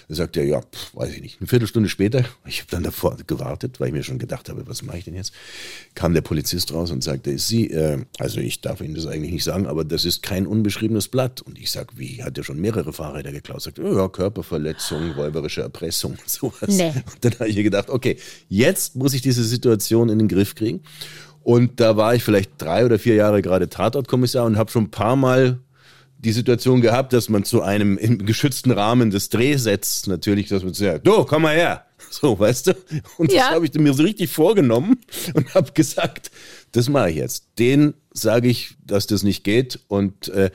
Da sagt er, ja, pff, weiß ich nicht. Eine Viertelstunde später, ich habe dann davor gewartet, weil ich mir schon gedacht habe, was mache ich denn jetzt? Kam der Polizist raus und sagte, Sie, äh, also ich darf Ihnen das eigentlich nicht sagen, aber das ist kein unbeschriebenes Blatt. Und ich sag, wie, hat er schon mehrere Fahrräder geklaut? Sagt, oh, ja, Körperverletzung, räuberische Erpressung, sowas. Nee. Und dann habe ich gedacht, okay, jetzt muss ich diese Situation in den Griff kriegen. Und da war ich vielleicht drei oder vier Jahre gerade Tatortkommissar und habe schon ein paar Mal die Situation gehabt, dass man zu einem im geschützten Rahmen des Drehsets natürlich, dass man sagt, du, komm mal her. So, weißt du? Und ja. das habe ich mir so richtig vorgenommen und habe gesagt, das mache ich jetzt. Den sage ich, dass das nicht geht. Und äh,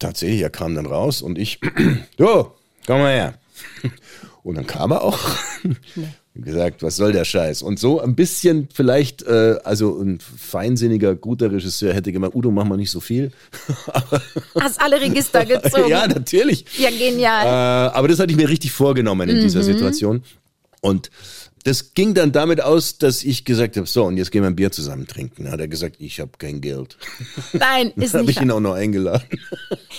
tatsächlich, er kam dann raus und ich, du, komm mal her. Und dann kam er auch. Nee gesagt, was soll der Scheiß? Und so ein bisschen vielleicht, äh, also ein feinsinniger, guter Regisseur hätte gemeint, Udo, mach mal nicht so viel. Hast alle Register gezogen. ja, natürlich. Ja, genial. Äh, aber das hatte ich mir richtig vorgenommen in mhm. dieser Situation. Und das ging dann damit aus, dass ich gesagt habe, so, und jetzt gehen wir ein Bier zusammen trinken. Da hat er gesagt, ich habe kein Geld. Nein, ist nicht. habe ich ihn auch noch eingeladen.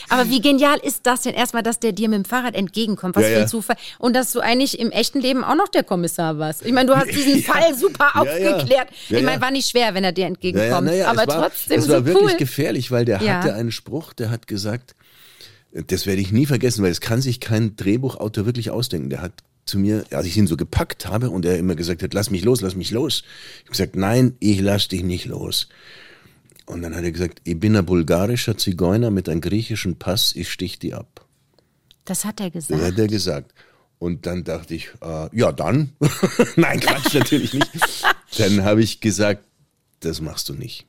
Aber wie genial ist das denn erstmal, dass der dir mit dem Fahrrad entgegenkommt? Was ja, für ein ja. Zufall. Und dass du eigentlich im echten Leben auch noch der Kommissar warst. Ich meine, du hast diesen ja. Fall super aufgeklärt. ich meine, war nicht schwer, wenn er dir entgegenkommt. Aber war, trotzdem es war so wirklich gefährlich, weil der hatte einen Spruch, der hat gesagt, das werde ich nie vergessen, weil es kann sich kein Drehbuchautor wirklich ausdenken. Der hat zu mir, als ich ihn so gepackt habe und er immer gesagt hat, lass mich los, lass mich los. Ich habe gesagt, nein, ich lass dich nicht los. Und dann hat er gesagt, ich bin ein bulgarischer Zigeuner mit einem griechischen Pass, ich stich die ab. Das hat er gesagt. Das hat er gesagt. Und dann dachte ich, äh, ja dann. nein, Quatsch, natürlich nicht. Dann habe ich gesagt, das machst du nicht.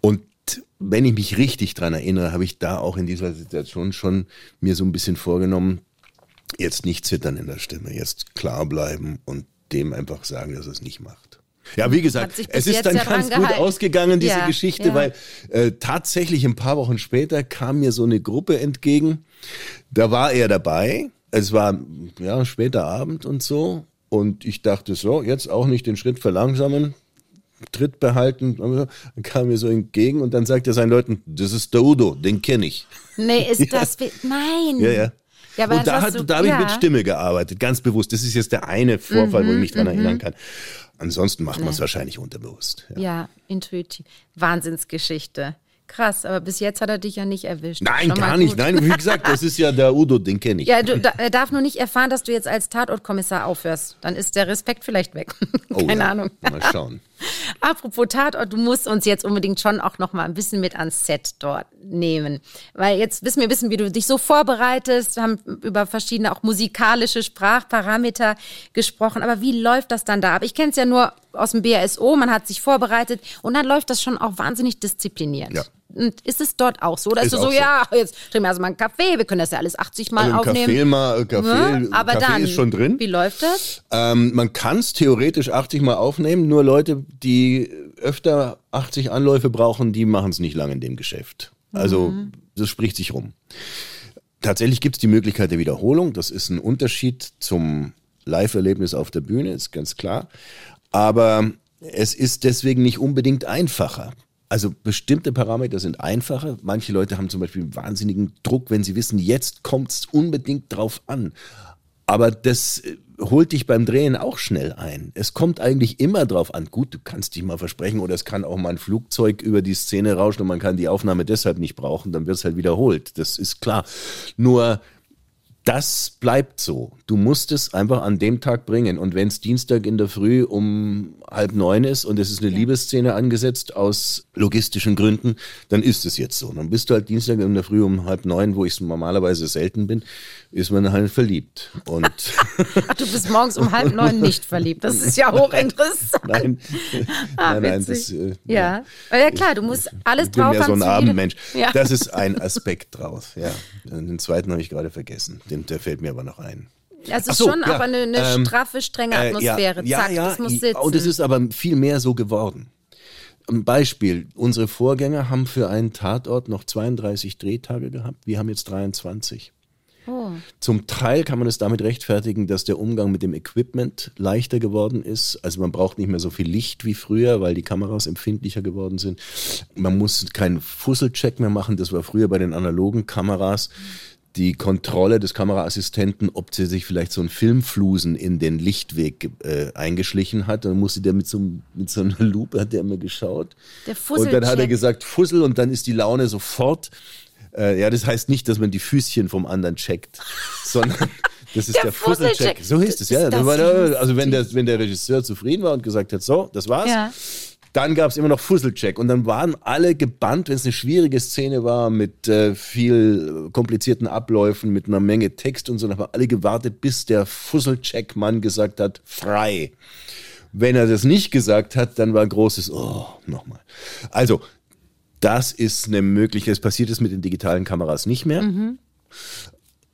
Und wenn ich mich richtig dran erinnere, habe ich da auch in dieser Situation schon mir so ein bisschen vorgenommen, jetzt nicht zittern in der Stimme, jetzt klar bleiben und dem einfach sagen, dass er es nicht macht. Ja, wie gesagt, es ist dann ganz gut ausgegangen, diese ja, Geschichte, ja. weil äh, tatsächlich ein paar Wochen später kam mir so eine Gruppe entgegen. Da war er dabei. Es war ja später Abend und so. Und ich dachte so, jetzt auch nicht den Schritt verlangsamen, Tritt behalten. Dann kam mir so entgegen und dann sagt er seinen Leuten, das ist der Udo, den kenne ich. Nee, ist ja. das, nein. Ja, ja. Ja, und da, hat, da habe ich mit Stimme gearbeitet, ganz bewusst. Das ist jetzt der eine Vorfall, mhm, wo ich mich dran mhm. erinnern kann. Ansonsten macht man es wahrscheinlich unterbewusst. Ja. ja, intuitiv. Wahnsinnsgeschichte. Krass, aber bis jetzt hat er dich ja nicht erwischt. Nein, gar nicht. Nein, wie gesagt, das ist ja der Udo, den kenne ich. Ja, du, da, er darf nur nicht erfahren, dass du jetzt als Tatortkommissar aufhörst. Dann ist der Respekt vielleicht weg. Oh, Keine ja. Ahnung. Mal schauen. Apropos Tatort, du musst uns jetzt unbedingt schon auch noch mal ein bisschen mit ans Set dort nehmen. Weil jetzt wissen wir wissen, wie du dich so vorbereitest. Wir haben über verschiedene auch musikalische Sprachparameter gesprochen. Aber wie läuft das dann da ab? Ich kenne es ja nur aus dem BASO, man hat sich vorbereitet und dann läuft das schon auch wahnsinnig diszipliniert. Ja. Und ist es dort auch so, dass Ist du so, so. ja, jetzt trinken wir also mal einen Kaffee, wir können das ja alles 80 Mal Also aufnehmen. Kaffee, mal, Kaffee, Ne? Aber Kaffee dann, ist schon drin. wie läuft das? Ähm, man kann es theoretisch 80 Mal aufnehmen, nur Leute, die öfter 80 Anläufe brauchen, die machen es nicht lange in dem Geschäft. Also das spricht sich rum. Tatsächlich gibt es die Möglichkeit der Wiederholung. Das ist ein Unterschied zum Live-Erlebnis auf der Bühne, ist ganz klar. Aber es ist deswegen nicht unbedingt einfacher. Also bestimmte Parameter sind einfacher. Manche Leute haben zum Beispiel einen wahnsinnigen Druck, wenn sie wissen, jetzt kommt es unbedingt drauf an. Aber das äh, holt dich beim Drehen auch schnell ein. Es kommt eigentlich immer drauf an. Gut, du kannst dich mal versprechen oder es kann auch mal ein Flugzeug über die Szene rauschen und man kann die Aufnahme deshalb nicht brauchen, dann wird es halt wiederholt. Das ist klar. Nur das bleibt so. Du musst es einfach an dem Tag bringen. Und wenn es Dienstag in der Früh um halb neun ist und es ist eine Liebesszene angesetzt aus logistischen Gründen, dann ist es jetzt so. Dann bist du halt Dienstag in der Früh um halb neun, wo ich normalerweise selten bin, ist man halt verliebt. Und Ach, du bist morgens um halb neun nicht verliebt. Das ist ja hochinteressant. nein, Ah, nein, nein, das, äh, Ja, ja. ja klar, du musst alles ich bin drauf mehr so haben ein Abendmensch. Ja. Das ist ein Aspekt draus. Ja. Den zweiten habe ich gerade vergessen. Den, der fällt mir aber noch ein. Also so, schon ja, auch eine, eine ähm, straffe, strenge Äh, Atmosphäre. ja, Zack, ja, das muss sitzen. Und es ist aber viel mehr so geworden. Ein Beispiel. Unsere Vorgänger haben für einen Tatort noch 32 Drehtage gehabt. Wir haben jetzt 23. Oh. Zum Teil kann man es damit rechtfertigen, dass der Umgang mit dem Equipment leichter geworden ist. Also man braucht nicht mehr so viel Licht wie früher, weil die Kameras empfindlicher geworden sind. Man muss keinen Fusselcheck mehr machen. Das war früher bei den analogen Kameras die Kontrolle des Kameraassistenten, ob sie sich vielleicht so ein Filmflusen in den Lichtweg äh, eingeschlichen hat. Dann musste der mit so, mit so einer Lupe, hat der immer geschaut. Der Und dann hat er gesagt, Fussel und dann ist die Laune sofort. Äh, ja, das heißt nicht, dass man die Füßchen vom anderen checkt, sondern das ist Der der, Fusselcheck. So hieß es, ja. Also wenn der, wenn der Regisseur zufrieden war und gesagt hat, so, das war's, Ja. Dann gab es immer noch Fusselcheck. Und dann waren alle gebannt, wenn es eine schwierige Szene war, mit äh, viel komplizierten Abläufen, mit einer Menge Text und so, dann haben alle gewartet, bis der Fusselcheck-Mann gesagt hat, frei. Wenn er das nicht gesagt hat, dann war ein großes, oh, nochmal. Also, das ist eine Möglichkeit. Es passiert es mit den digitalen Kameras nicht mehr.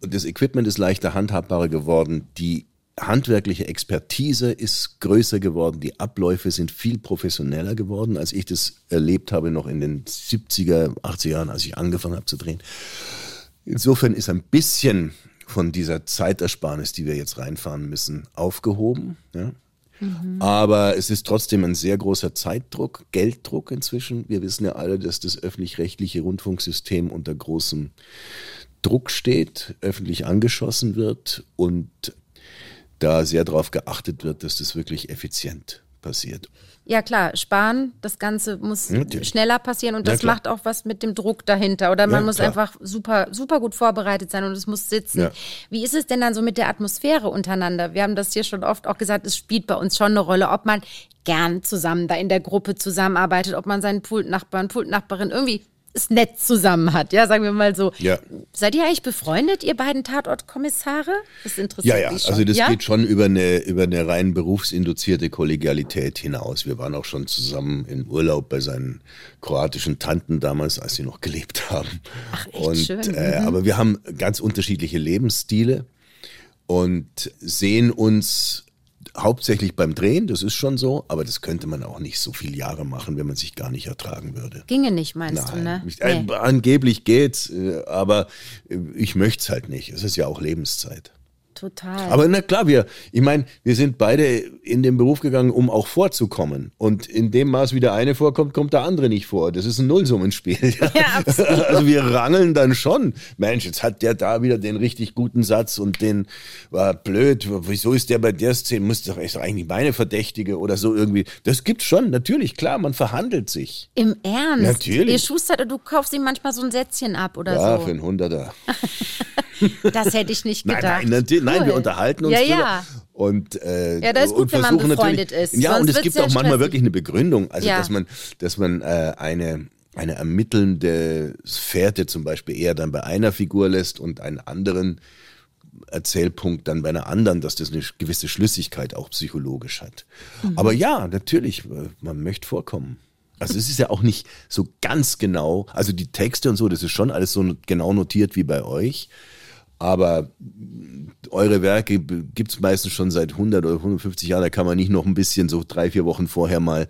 Und das Equipment ist leichter handhabbarer geworden. Die handwerkliche Expertise ist größer geworden. Die Abläufe sind viel professioneller geworden, als ich das erlebt habe noch in den 70er, 80er Jahren, als ich angefangen habe zu drehen. Insofern ist ein bisschen von dieser Zeitersparnis, die wir jetzt reinfahren müssen, aufgehoben. Ja? Aber es ist trotzdem ein sehr großer Zeitdruck, Gelddruck inzwischen. Wir wissen ja alle, dass das öffentlich-rechtliche Rundfunksystem unter großem Druck steht, öffentlich angeschossen wird und da sehr darauf geachtet wird, dass das wirklich effizient passiert. Ja klar, sparen, das Ganze muss Natürlich. schneller passieren und Ja, das klar. macht auch was mit dem Druck dahinter. Oder man Ja, muss klar. einfach super, super gut vorbereitet sein und es muss sitzen. Ja. Wie ist es denn dann so mit der Atmosphäre untereinander? Wir haben das hier schon oft auch gesagt, es spielt bei uns schon eine Rolle, ob man gern zusammen da in der Gruppe zusammenarbeitet, ob man seinen Pultnachbarn, Pultnachbarin irgendwie es nett zusammen hat, ja, sagen wir mal so. Ja. Seid ihr eigentlich befreundet, ihr beiden Tatortkommissare? Das interessiert Ja, ja, mich schon. also das ja? geht schon über eine, über eine rein berufsinduzierte Kollegialität hinaus. Wir waren auch schon zusammen in Urlaub bei seinen kroatischen Tanten damals, als sie noch gelebt haben. Ach, echt und, schön. Äh, aber wir haben ganz unterschiedliche Lebensstile und sehen uns hauptsächlich beim Drehen, das ist schon so, aber das könnte man auch nicht so viele Jahre machen, wenn man sich gar nicht ertragen würde. Ginge nicht, meinst du, ne? Ich- äh, angeblich geht's, äh, aber äh, ich möchte es halt nicht. Es ist ja auch Lebenszeit. Total. Aber na klar, wir, ich meine, wir sind beide in den Beruf gegangen, um auch vorzukommen. Und in dem Maß, wie der eine vorkommt, kommt der andere nicht vor. Das ist ein Nullsummenspiel. Ja, absolut. also wir rangeln dann schon. Mensch, jetzt hat der da wieder den richtig guten Satz und den war blöd. Wieso ist der bei der Szene? Muss doch, ist doch eigentlich meine Verdächtige oder so irgendwie. Das gibt's schon, natürlich, klar, man verhandelt sich. Im Ernst? Natürlich. Ihr schustert, du kaufst ihm manchmal so ein Sätzchen ab oder ja, so. Ja, für einen Hunderter. das hätte ich nicht gedacht. Nein, nein, cool. nein wir unterhalten uns ja, drüber. Ja. Und, äh, ja, das ist gut, wenn man befreundet ist. Ja, Sonst und es gibt auch manchmal stressig. wirklich eine Begründung. Also, Ja. dass man, dass man äh, eine, eine ermittelnde Fährte zum Beispiel eher dann bei einer Figur lässt und einen anderen Erzählpunkt dann bei einer anderen, dass das eine gewisse Schlüssigkeit auch psychologisch hat. Aber ja, natürlich, äh, man möchte vorkommen. Also es ist ja auch nicht so ganz genau, also die Texte und so, das ist schon alles so genau notiert wie bei euch. Aber eure Werke gibt's meistens schon seit 100 oder 150 Jahren. Da kann man nicht noch ein bisschen so drei, vier Wochen vorher mal ein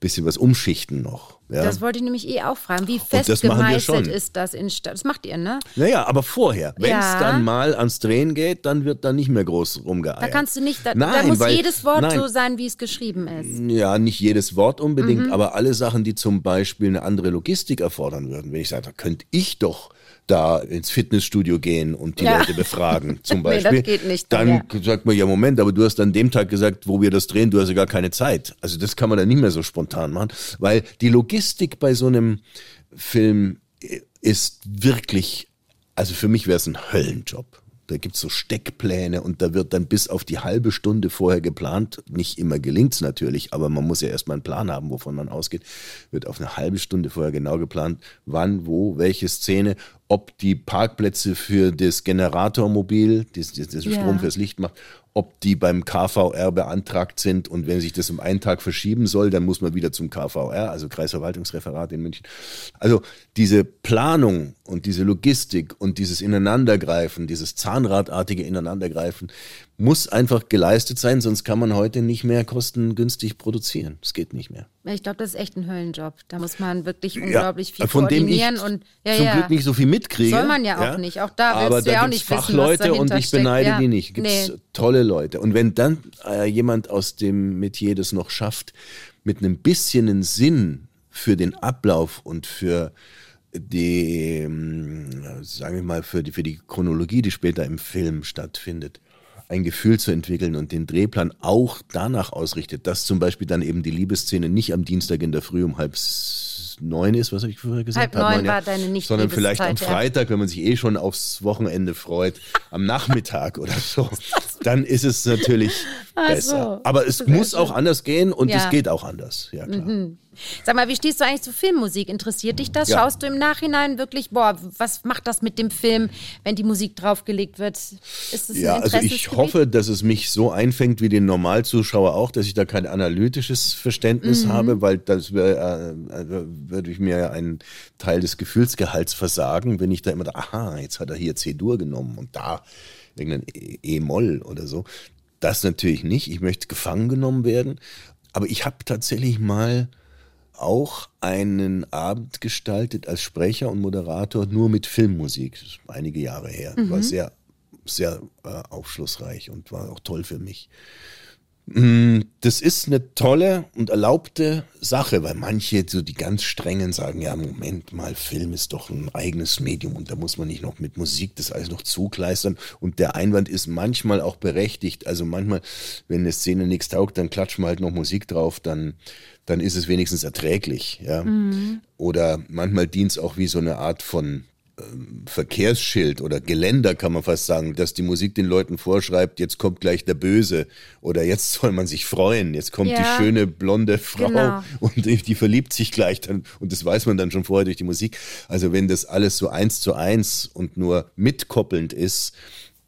bisschen was umschichten noch. Ja? Das wollte ich nämlich eh auch fragen. Wie fest gemeißelt ist das in Stadt? Das macht ihr, ne? Naja, aber vorher. Wenn es Ja. dann mal ans Drehen geht, dann wird da nicht mehr groß rumgeeiert. Da kannst du nicht, da, da Nein, muss weil- jedes Wort nein. so sein, wie es geschrieben ist. Ja, nicht jedes Wort unbedingt, Mhm. aber alle Sachen, die zum Beispiel eine andere Logistik erfordern würden. Wenn ich sage, da könnte ich doch da ins Fitnessstudio gehen und die Ja. Leute befragen, zum Nee, das Beispiel. geht nicht, Dann ja. sagt man, ja Moment, aber du hast an dem Tag gesagt, wo wir das drehen, du hast ja gar keine Zeit. Also das kann man dann nicht mehr so spontan machen, weil die Logistik bei so einem Film ist wirklich, also für mich wäre es ein Höllenjob. Da gibt's so Steckpläne und da wird dann bis auf die halbe Stunde vorher geplant. Nicht immer gelingt's natürlich, aber man muss ja erstmal einen Plan haben, wovon man ausgeht. Wird auf eine halbe Stunde vorher genau geplant, wann, wo, welche Szene, ob die Parkplätze für das Generatormobil, das, das, das Ja. Strom fürs Licht macht, ob die beim KVR beantragt sind und wenn sich das um einen Tag verschieben soll, dann muss man wieder zum KVR, also Kreisverwaltungsreferat in München. Also diese Planung und diese Logistik und dieses Ineinandergreifen, dieses Zahnradartige Ineinandergreifen muss einfach geleistet sein, sonst kann man heute nicht mehr kostengünstig produzieren. Es geht nicht mehr. Ich glaube, das ist echt ein Höllenjob. Da muss man wirklich unglaublich viel von dem ich koordinieren und ja, zum ja. Glück nicht so viel mitkriege. Soll man ja auch nicht. Auch da willst Aber du ja auch nicht wissen, was Fachleute und ich beneide. Ja. die nicht. Gibt's Nee. tolle Leute. Und wenn dann äh, jemand aus dem Metier das noch schafft, mit einem bisschen Sinn für den Ablauf und für die, ähm, sagen wir mal, für die, für die Chronologie, die später im Film stattfindet, ein Gefühl zu entwickeln und den Drehplan auch danach ausrichtet, dass zum Beispiel dann eben die Liebesszene nicht am Dienstag in der Früh um halb neun ist, was habe ich vorher gesagt? Halb neun ja. war deine nicht Sondern vielleicht am. Freitag, wenn man sich eh schon aufs Wochenende freut, am Nachmittag oder so, dann ist es natürlich besser. so. Aber es muss auch anders gehen und Ja. es geht auch anders. Ja, klar. Sag mal, wie stehst du eigentlich zu Filmmusik? Interessiert dich das? Ja. Schaust du im Nachhinein wirklich, boah, was macht das mit dem Film, wenn die Musik draufgelegt wird? Ist es Ja, also ich hoffe, dass es mich so einfängt wie den Normalzuschauer auch, dass ich da kein analytisches Verständnis Mhm. habe, weil das wär, äh, äh, würde ich mir einen Teil des Gefühlsgehalts versagen, wenn ich da immer, da, aha, jetzt hat er hier C-Dur genommen und da irgendein E- E-Moll oder so. Das natürlich nicht. Ich möchte gefangen genommen werden. Aber ich habe tatsächlich mal auch einen Abend gestaltet als Sprecher und Moderator nur mit Filmmusik. Das ist einige Jahre her. War sehr, sehr äh, aufschlussreich und war auch toll für mich. Mm, Das ist eine tolle und erlaubte Sache, weil manche, so die ganz strengen, sagen, ja, Moment mal, Film ist doch ein eigenes Medium und da muss man nicht noch mit Musik das alles noch zugleistern. Und der Einwand ist manchmal auch berechtigt. Also manchmal, wenn eine Szene nichts taugt, dann klatschen wir halt noch Musik drauf, dann, dann ist es wenigstens erträglich. Ja? Oder manchmal dient es auch wie so eine Art von Verkehrsschild oder Geländer kann man fast sagen, dass die Musik den Leuten vorschreibt, jetzt kommt gleich der Böse oder jetzt soll man sich freuen, jetzt kommt Ja. die schöne blonde Frau Genau. und die, die verliebt sich gleich dann und das weiß man dann schon vorher durch die Musik. Also wenn das alles so eins zu eins und nur mitkoppelnd ist,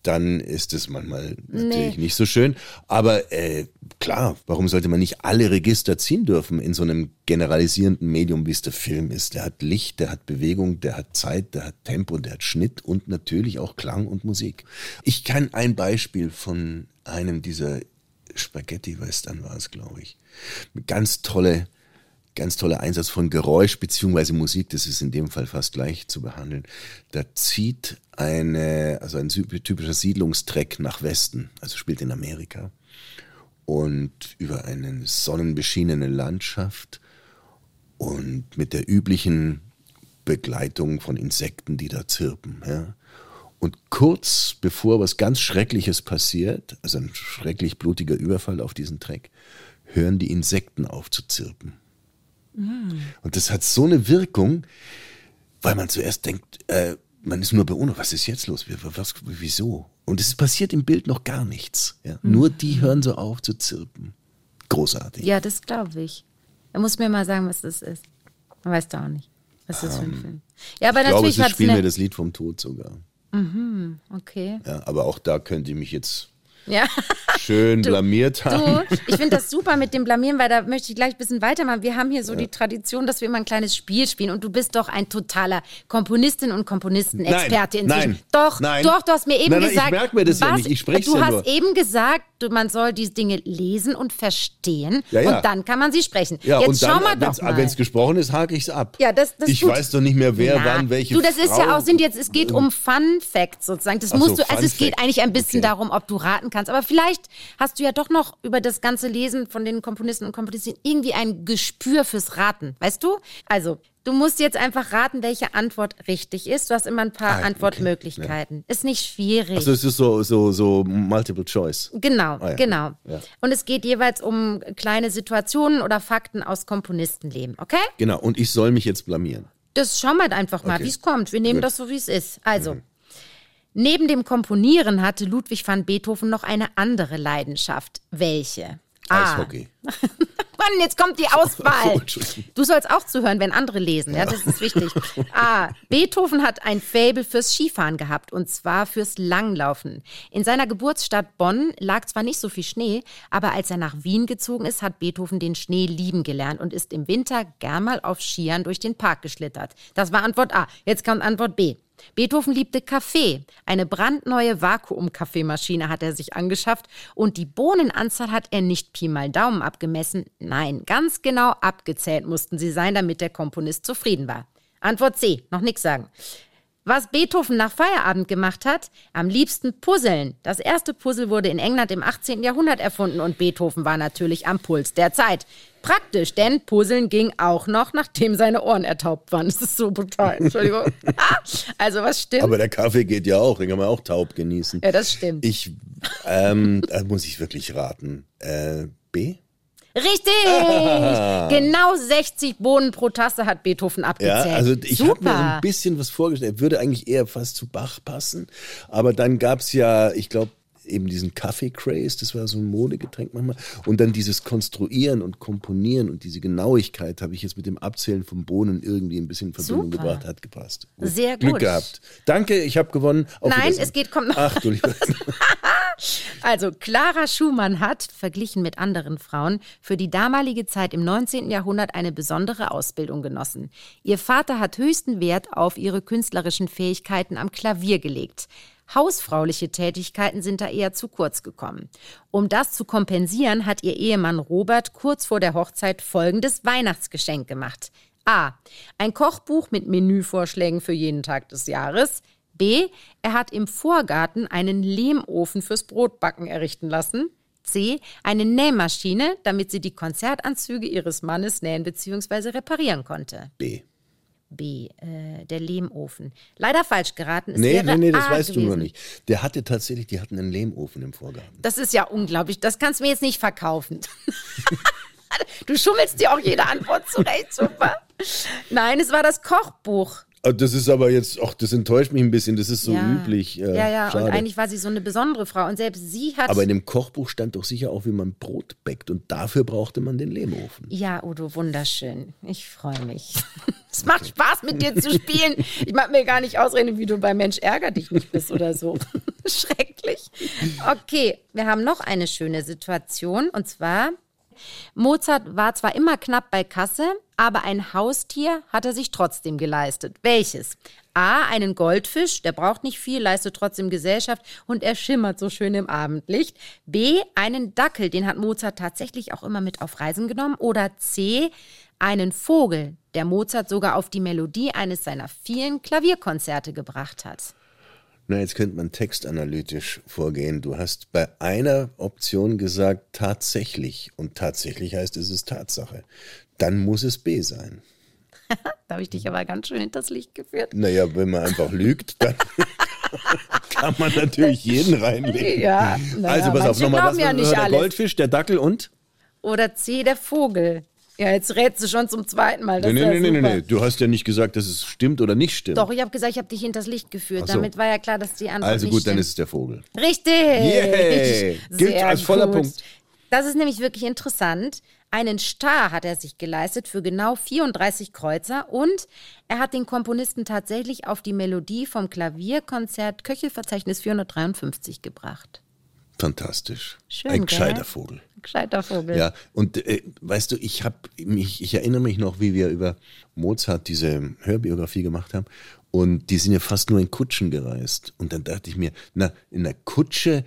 dann ist es manchmal natürlich nicht so schön. Aber äh, klar, warum sollte man nicht alle Register ziehen dürfen in so einem generalisierenden Medium, wie es der Film ist? Der hat Licht, der hat Bewegung, der hat Zeit, der hat Tempo, der hat Schnitt und natürlich auch Klang und Musik. Ich kann ein Beispiel von einem dieser Spaghetti-Western war es, glaube ich. Ganz tolle ganz toller Einsatz von Geräusch beziehungsweise Musik, das ist in dem Fall fast gleich zu behandeln. Da zieht eine, also ein typischer Siedlungstreck nach Westen, also spielt in Amerika und über eine sonnenbeschienene Landschaft und mit der üblichen Begleitung von Insekten, die da zirpen. Ja. Und kurz bevor was ganz Schreckliches passiert, also ein schrecklich blutiger Überfall auf diesen Treck, hören die Insekten auf zu zirpen. Mhm. Und das hat so eine Wirkung, weil man zuerst denkt, äh, man ist nur beunruhigt, was ist jetzt los? Was, wieso? Und es passiert im Bild noch gar nichts. Ja? Mhm. Nur die hören so auf zu zirpen. Großartig. Ja, das glaube ich. Er muss mir mal sagen, was das ist. Man weiß da auch nicht, was das um, für ein ähm, Film. Ja, aber ich natürlich glaube, es spielen wir das Lied vom Tod sogar. Mhm, okay. Ja, aber auch da könnt ihr mich jetzt ja. schön du, blamiert haben. Du, ich finde das super mit dem Blamieren, weil da möchte ich gleich ein bisschen weitermachen. Wir haben hier so ja. die Tradition, dass wir immer ein kleines Spiel spielen und du bist doch ein totaler Komponistin und Komponisten-Experte inzwischen. Nein, doch, nein. doch, du hast mir eben nein, nein, gesagt. Ich merke mir das was, ja nicht, ich spreche Du ja hast nur. eben gesagt, man soll diese Dinge lesen und verstehen ja, ja. und dann kann man sie sprechen. Ja, Jetzt und schau mal doch mal. Wenn es gesprochen ist, hake ich es ab. Ja, das, das ich gut. weiß doch nicht mehr, wer Na, wann welche Du, das ist Frau ja auch, sind jetzt, es geht um Fun Facts sozusagen. Das Ach musst so, du, also es geht eigentlich ein bisschen Okay. darum, ob du raten kannst. Aber vielleicht hast du ja doch noch über das ganze Lesen von den Komponisten und Komponistinnen irgendwie ein Gespür fürs Raten. Weißt du? Also, du musst jetzt einfach raten, welche Antwort richtig ist. Du hast immer ein paar Ah, okay. Antwortmöglichkeiten. Ist nicht schwierig. Also es ist so, so, so Multiple Choice. Genau, Ah, ja. genau. Ja. Und es geht jeweils um kleine Situationen oder Fakten aus Komponistenleben, okay? Genau, und ich soll mich jetzt blamieren. Das schauen wir einfach mal, Okay. wie es kommt. Wir nehmen Gut. Mhm. das so, wie es ist. Also, neben dem Komponieren hatte Ludwig van Beethoven noch eine andere Leidenschaft. Welche? A. Mann, jetzt kommt die Auswahl. Du sollst auch zuhören, wenn andere lesen, ja, das ist wichtig. A. Beethoven hat ein Faible fürs Skifahren gehabt und zwar fürs Langlaufen. In seiner Geburtsstadt Bonn lag zwar nicht so viel Schnee, aber als er nach Wien gezogen ist, hat Beethoven den Schnee lieben gelernt und ist im Winter gern mal auf Skiern durch den Park geschlittert. Das war Antwort A. Jetzt kommt Antwort B. Beethoven liebte Kaffee. Eine brandneue Vakuum-Kaffeemaschine hat er sich angeschafft und die Bohnenanzahl hat er nicht Pi mal Daumen abgemessen. Nein, ganz genau abgezählt mussten sie sein, damit der Komponist zufrieden war. Antwort C, noch nichts sagen. Was Beethoven nach Feierabend gemacht hat? Am liebsten Puzzeln. Das erste Puzzle wurde in England im 18. Jahrhundert erfunden und Beethoven war natürlich am Puls der Zeit. Praktisch, denn Puzzeln ging auch noch, nachdem seine Ohren ertaubt waren. Das ist so brutal. Entschuldigung. also, was stimmt? Aber der Kaffee geht ja auch, den kann man auch taub genießen. ja, das stimmt. Ich, ähm, da muss ich wirklich raten. Äh, B? Richtig! Genau 60 Bohnen pro Tasse hat Beethoven Ja, abgezählt. also ich habe mir so ein bisschen was vorgestellt. Er würde eigentlich eher fast zu Bach passen. Aber dann gab's ja, ich glaube, eben diesen Kaffee-Craze, das war so ein Modegetränk manchmal. Und dann dieses Konstruieren und Komponieren und diese Genauigkeit habe ich jetzt mit dem Abzählen von Bohnen irgendwie ein bisschen in Verbindung Super. gebracht, hat gepasst. Sehr Glück gut. gehabt. Danke, ich habe gewonnen. Auf Nein, es geht, kommt noch. Ach du lieber. Also, Clara Schumann hat, verglichen mit anderen Frauen, für die damalige Zeit im 19. Jahrhundert eine besondere Ausbildung genossen. Ihr Vater hat höchsten Wert auf ihre künstlerischen Fähigkeiten am Klavier gelegt. Hausfrauliche Tätigkeiten sind da eher zu kurz gekommen. Um das zu kompensieren, hat ihr Ehemann Robert kurz vor der Hochzeit folgendes Weihnachtsgeschenk gemacht. A. Ein Kochbuch mit Menüvorschlägen für jeden Tag des Jahres. B. Er hat im Vorgarten einen Lehmofen fürs Brotbacken errichten lassen. C. Eine Nähmaschine, damit sie die Konzertanzüge ihres Mannes nähen bzw. reparieren konnte. B. B. Äh, der Lehmofen. Leider falsch geraten. Es Nee, nee, nee, das A weißt du gewesen. nur nicht. Der hatte tatsächlich, die hatten einen Lehmofen im Vorgarten. Das ist ja unglaublich. Das kannst du mir jetzt nicht verkaufen. du schummelst dir auch jede Antwort zurecht. Super. Nein, es war das Kochbuch. Ah, Das ist aber jetzt, ach, das enttäuscht mich ein bisschen, das ist so ja. üblich. Äh, ja, ja, schade. und eigentlich war sie so eine besondere Frau. Und selbst sie hat. aber in dem Kochbuch stand doch sicher auch, wie man Brot bäckt und dafür brauchte man den Lehmofen. ja, Udo, wunderschön. Ich freue mich. Es macht Spaß, mit dir zu spielen. Ich mag mir gar nicht ausreden, wie du bei Mensch ärger dich nicht bist oder so. Schrecklich. Okay, wir haben noch eine schöne Situation. Und zwar, Mozart war zwar immer knapp bei Kasse, aber ein Haustier hat er sich trotzdem geleistet. Welches? A, einen Goldfisch, der braucht nicht viel, leistet trotzdem Gesellschaft und er schimmert so schön im Abendlicht. B, einen Dackel, den hat Mozart tatsächlich auch immer mit auf Reisen genommen. Oder C, einen Vogel, der Mozart sogar auf die Melodie eines seiner vielen Klavierkonzerte gebracht hat. Na, jetzt könnte man textanalytisch vorgehen. Du hast bei einer Option gesagt tatsächlich und tatsächlich heißt es ist Tatsache. Dann muss es B sein. da habe ich dich aber ganz schön hinters Licht geführt. Naja, wenn man einfach lügt, dann kann man natürlich jeden reinlegen. Ja, also pass auf, nochmal das ja nicht der. Goldfisch, der Dackel und? Oder C, der Vogel. Ja, jetzt rätst du schon zum zweiten Mal. Das Nee, ist nee, ja nee, nee, super. nee. Du hast ja nicht gesagt, dass es stimmt oder nicht stimmt. Doch, ich habe gesagt, ich habe dich hinters Licht geführt. So. Damit war ja klar, dass die Antwort Also gut, dann stimmt. ist es der Vogel. Richtig. Yay. Gilt als voller gut. Punkt. Das ist nämlich wirklich interessant. Einen Star hat er sich geleistet für genau 34 Kreuzer und er hat den Komponisten tatsächlich auf die Melodie vom Klavierkonzert Köchelverzeichnis 453 gebracht. Fantastisch. Schön, Ein gescheiter Vogel. Gescheiter Vogel. Ja, und äh, weißt du, ich habe mich, ich erinnere mich noch, wie wir über Mozart diese Hörbiografie gemacht haben. Und die sind ja fast nur in Kutschen gereist. Und dann dachte ich mir, na, in der Kutsche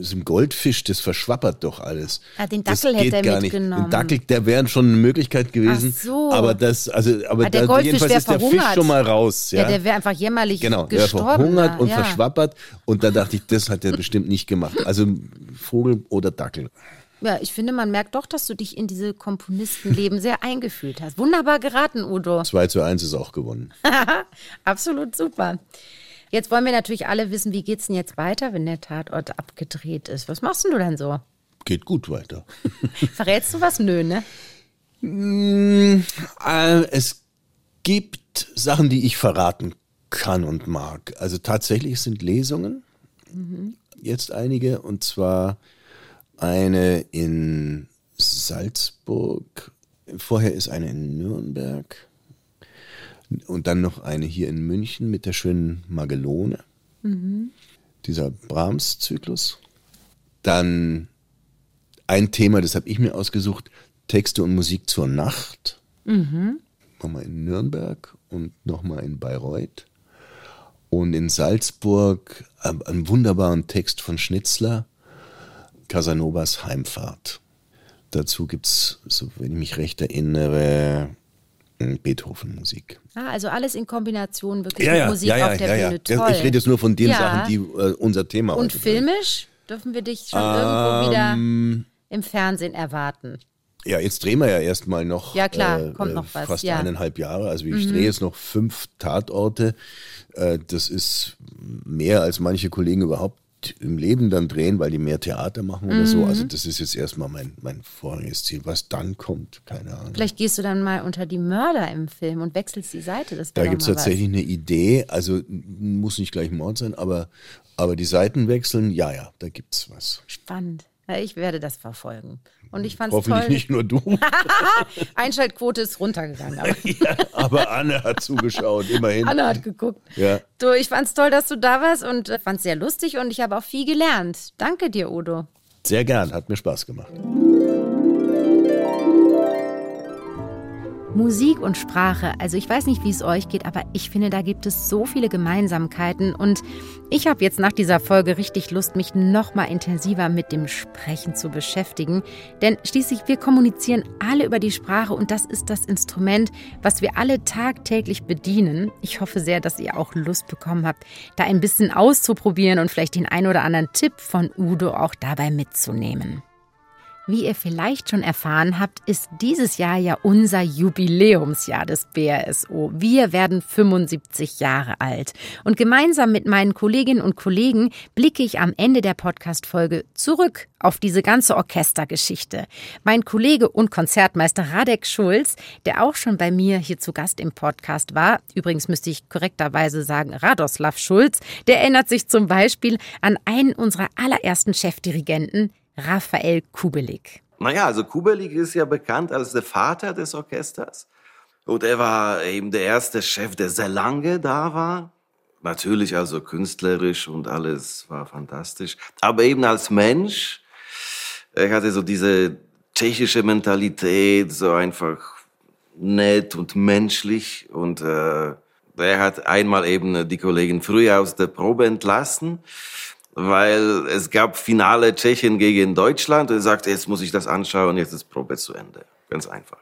so ein Goldfisch, das verschwappert doch alles. Ah, den das Dackel hätte geht er gar nicht. mitgenommen. Ein Dackel, der wäre schon eine Möglichkeit gewesen. Ach so. Aber das, also, aber Ja, der da, Goldfisch jedenfalls ist der Fisch schon mal raus. Ja, Ja, der wäre einfach jämmerlich Genau, gestorben. verhungert und ja. verschwappert. Und dann dachte ich, das hat er bestimmt nicht gemacht. Also Vogel oder Dackel. Ja, ich finde, man merkt doch, dass du dich in diese Komponistenleben sehr eingefühlt hast. Wunderbar geraten, Udo. 2 zu 1 ist auch gewonnen. Absolut super. Jetzt wollen wir natürlich alle wissen, wie geht's denn jetzt weiter, wenn der Tatort abgedreht ist? Was machst denn du denn so? Geht gut weiter. Verrätst du was? Nö, ne? Äh, es gibt Sachen, die ich verraten kann und mag. Also tatsächlich sind Lesungen, jetzt einige, und zwar eine in Salzburg, vorher ist eine in Nürnberg und dann noch eine hier in München mit der schönen Magelone, dieser Brahms-Zyklus. Dann ein Thema, das habe ich mir ausgesucht, Texte und Musik zur Nacht. Nochmal in Nürnberg und nochmal in Bayreuth. Und in Salzburg einen wunderbaren Text von Schnitzler, Casanovas Heimfahrt. Dazu gibt es, so wenn ich mich recht erinnere, Beethoven-Musik. Ah, also alles in Kombination wirklich mit Musik auf der Bühne. Ja, Toll. Ich rede jetzt nur von den Ja. Sachen, die äh, unser Thema Und heute sind. filmisch dürfen wir dich schon irgendwo wieder Ähm, im Fernsehen erwarten. Ja, jetzt drehen wir ja erstmal noch, Ja, klar, kommt noch was, fast ja. Mhm. eineinhalb Jahre. Also ich drehe jetzt noch fünf Tatorte. Äh, Das ist mehr als manche Kollegen überhaupt im Leben dann drehen, weil die mehr Theater machen oder Mhm. so. Also das ist jetzt erstmal mein, mein vorrangiges Ziel. Was dann kommt, keine Ahnung. Vielleicht gehst du dann mal unter die Mörder im Film und wechselst die Seite. Das Da gibt es mal was. tatsächlich eine Idee, also muss nicht gleich Mord sein, aber, aber die Seiten wechseln, ja, ja, da gibt's was. Spannend. Ich werde das verfolgen. Und ich fand es Hoffentlich toll. nicht nur du, Einschaltquote ist runtergegangen. Aber ja, aber Anne hat zugeschaut, immerhin. Anna hat geguckt. Ja. Du, ich fand's toll, dass du da warst und äh, fand's sehr lustig und ich habe auch viel gelernt. Danke dir, Udo. Sehr gern, hat mir Spaß gemacht. Musik und Sprache, also ich weiß nicht, wie es euch geht, aber ich finde, da gibt es so viele Gemeinsamkeiten und ich habe jetzt nach dieser Folge richtig Lust, mich noch mal intensiver mit dem Sprechen zu beschäftigen, denn schließlich wir kommunizieren alle über die Sprache und das ist das Instrument, was wir alle tagtäglich bedienen. Ich hoffe sehr, dass ihr auch Lust bekommen habt, da ein bisschen auszuprobieren und vielleicht den ein oder anderen Tipp von Udo auch dabei mitzunehmen. Wie ihr vielleicht schon erfahren habt, ist dieses Jahr ja unser Jubiläumsjahr des BRSO. Wir werden 75 Jahre alt. Und gemeinsam mit meinen Kolleginnen und Kollegen blicke ich am Ende der Podcast-Folge zurück auf diese ganze Orchestergeschichte. Mein Kollege und Konzertmeister Radek Schulz, der auch schon bei mir hier zu Gast im Podcast war, übrigens müsste ich korrekterweise sagen Radoslav Schulz, der erinnert sich zum Beispiel an einen unserer allerersten Chefdirigenten, Raphael Kubelik. Naja, also Kubelik ist ja bekannt als der Vater des Orchesters. Und er war eben der erste Chef, der sehr lange da war. Natürlich also künstlerisch und alles war fantastisch. Aber eben als Mensch, er hatte so diese tschechische Mentalität, so einfach nett und menschlich. Und äh, er hat einmal eben die Kollegen früher aus der Probe entlassen weil es gab Finale Tschechien gegen Deutschland und er sagte, jetzt muss ich das anschauen, jetzt ist Probe zu Ende. Ganz einfach.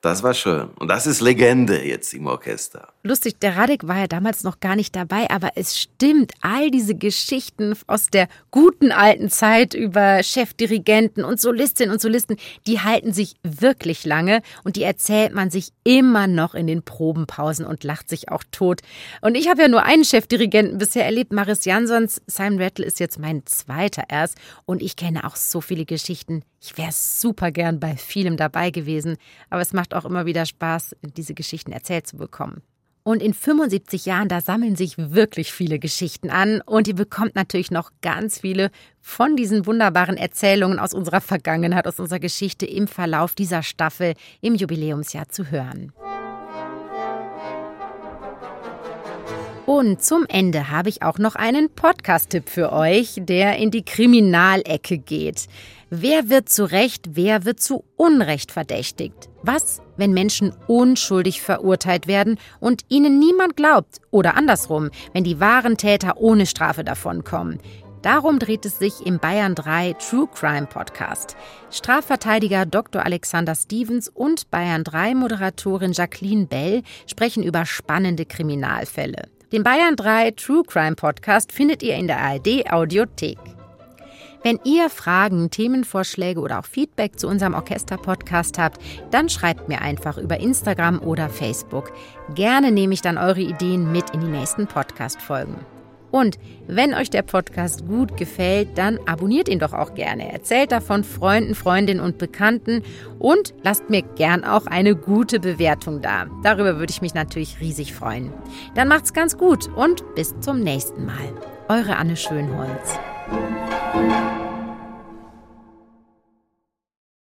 Das war schön. Und das ist Legende jetzt im Orchester. Lustig, der Radek war ja damals noch gar nicht dabei, aber es stimmt, all diese Geschichten aus der guten alten Zeit über Chefdirigenten und Solistinnen und Solisten, die halten sich wirklich lange und die erzählt man sich immer noch in den Probenpausen und lacht sich auch tot. Und ich habe ja nur einen Chefdirigenten bisher erlebt, Maris Jansons. Simon Rattle ist jetzt mein zweiter erst und ich kenne auch so viele Geschichten. Ich wäre super gern bei vielem dabei gewesen, aber es macht auch immer wieder Spaß, diese Geschichten erzählt zu bekommen. Und in 75 Jahren, da sammeln sich wirklich viele Geschichten an und ihr bekommt natürlich noch ganz viele von diesen wunderbaren Erzählungen aus unserer Vergangenheit, aus unserer Geschichte im Verlauf dieser Staffel im Jubiläumsjahr zu hören. Und zum Ende habe ich auch noch einen Podcast-Tipp für euch, der in die Kriminalecke geht. Wer wird zu Recht, wer wird zu Unrecht verdächtigt? Was, wenn Menschen unschuldig verurteilt werden und ihnen niemand glaubt? Oder andersrum, wenn die wahren Täter ohne Strafe davonkommen? Darum dreht es sich im Bayern 3 True Crime Podcast. Strafverteidiger Dr. Alexander Stevens und Bayern 3 Moderatorin Jacqueline Bell sprechen über spannende Kriminalfälle. Den Bayern 3 True Crime Podcast findet ihr in der ARD Audiothek. Wenn ihr Fragen, Themenvorschläge oder auch Feedback zu unserem Orchester-Podcast habt, dann schreibt mir einfach über Instagram oder Facebook. Gerne nehme ich dann eure Ideen mit in die nächsten Podcast-Folgen. Und wenn euch der Podcast gut gefällt, dann abonniert ihn doch auch gerne. Erzählt davon Freunden, Freundinnen und Bekannten und lasst mir gern auch eine gute Bewertung da. Darüber würde ich mich natürlich riesig freuen. Dann macht's ganz gut und bis zum nächsten Mal. Eure Anne Schönholz.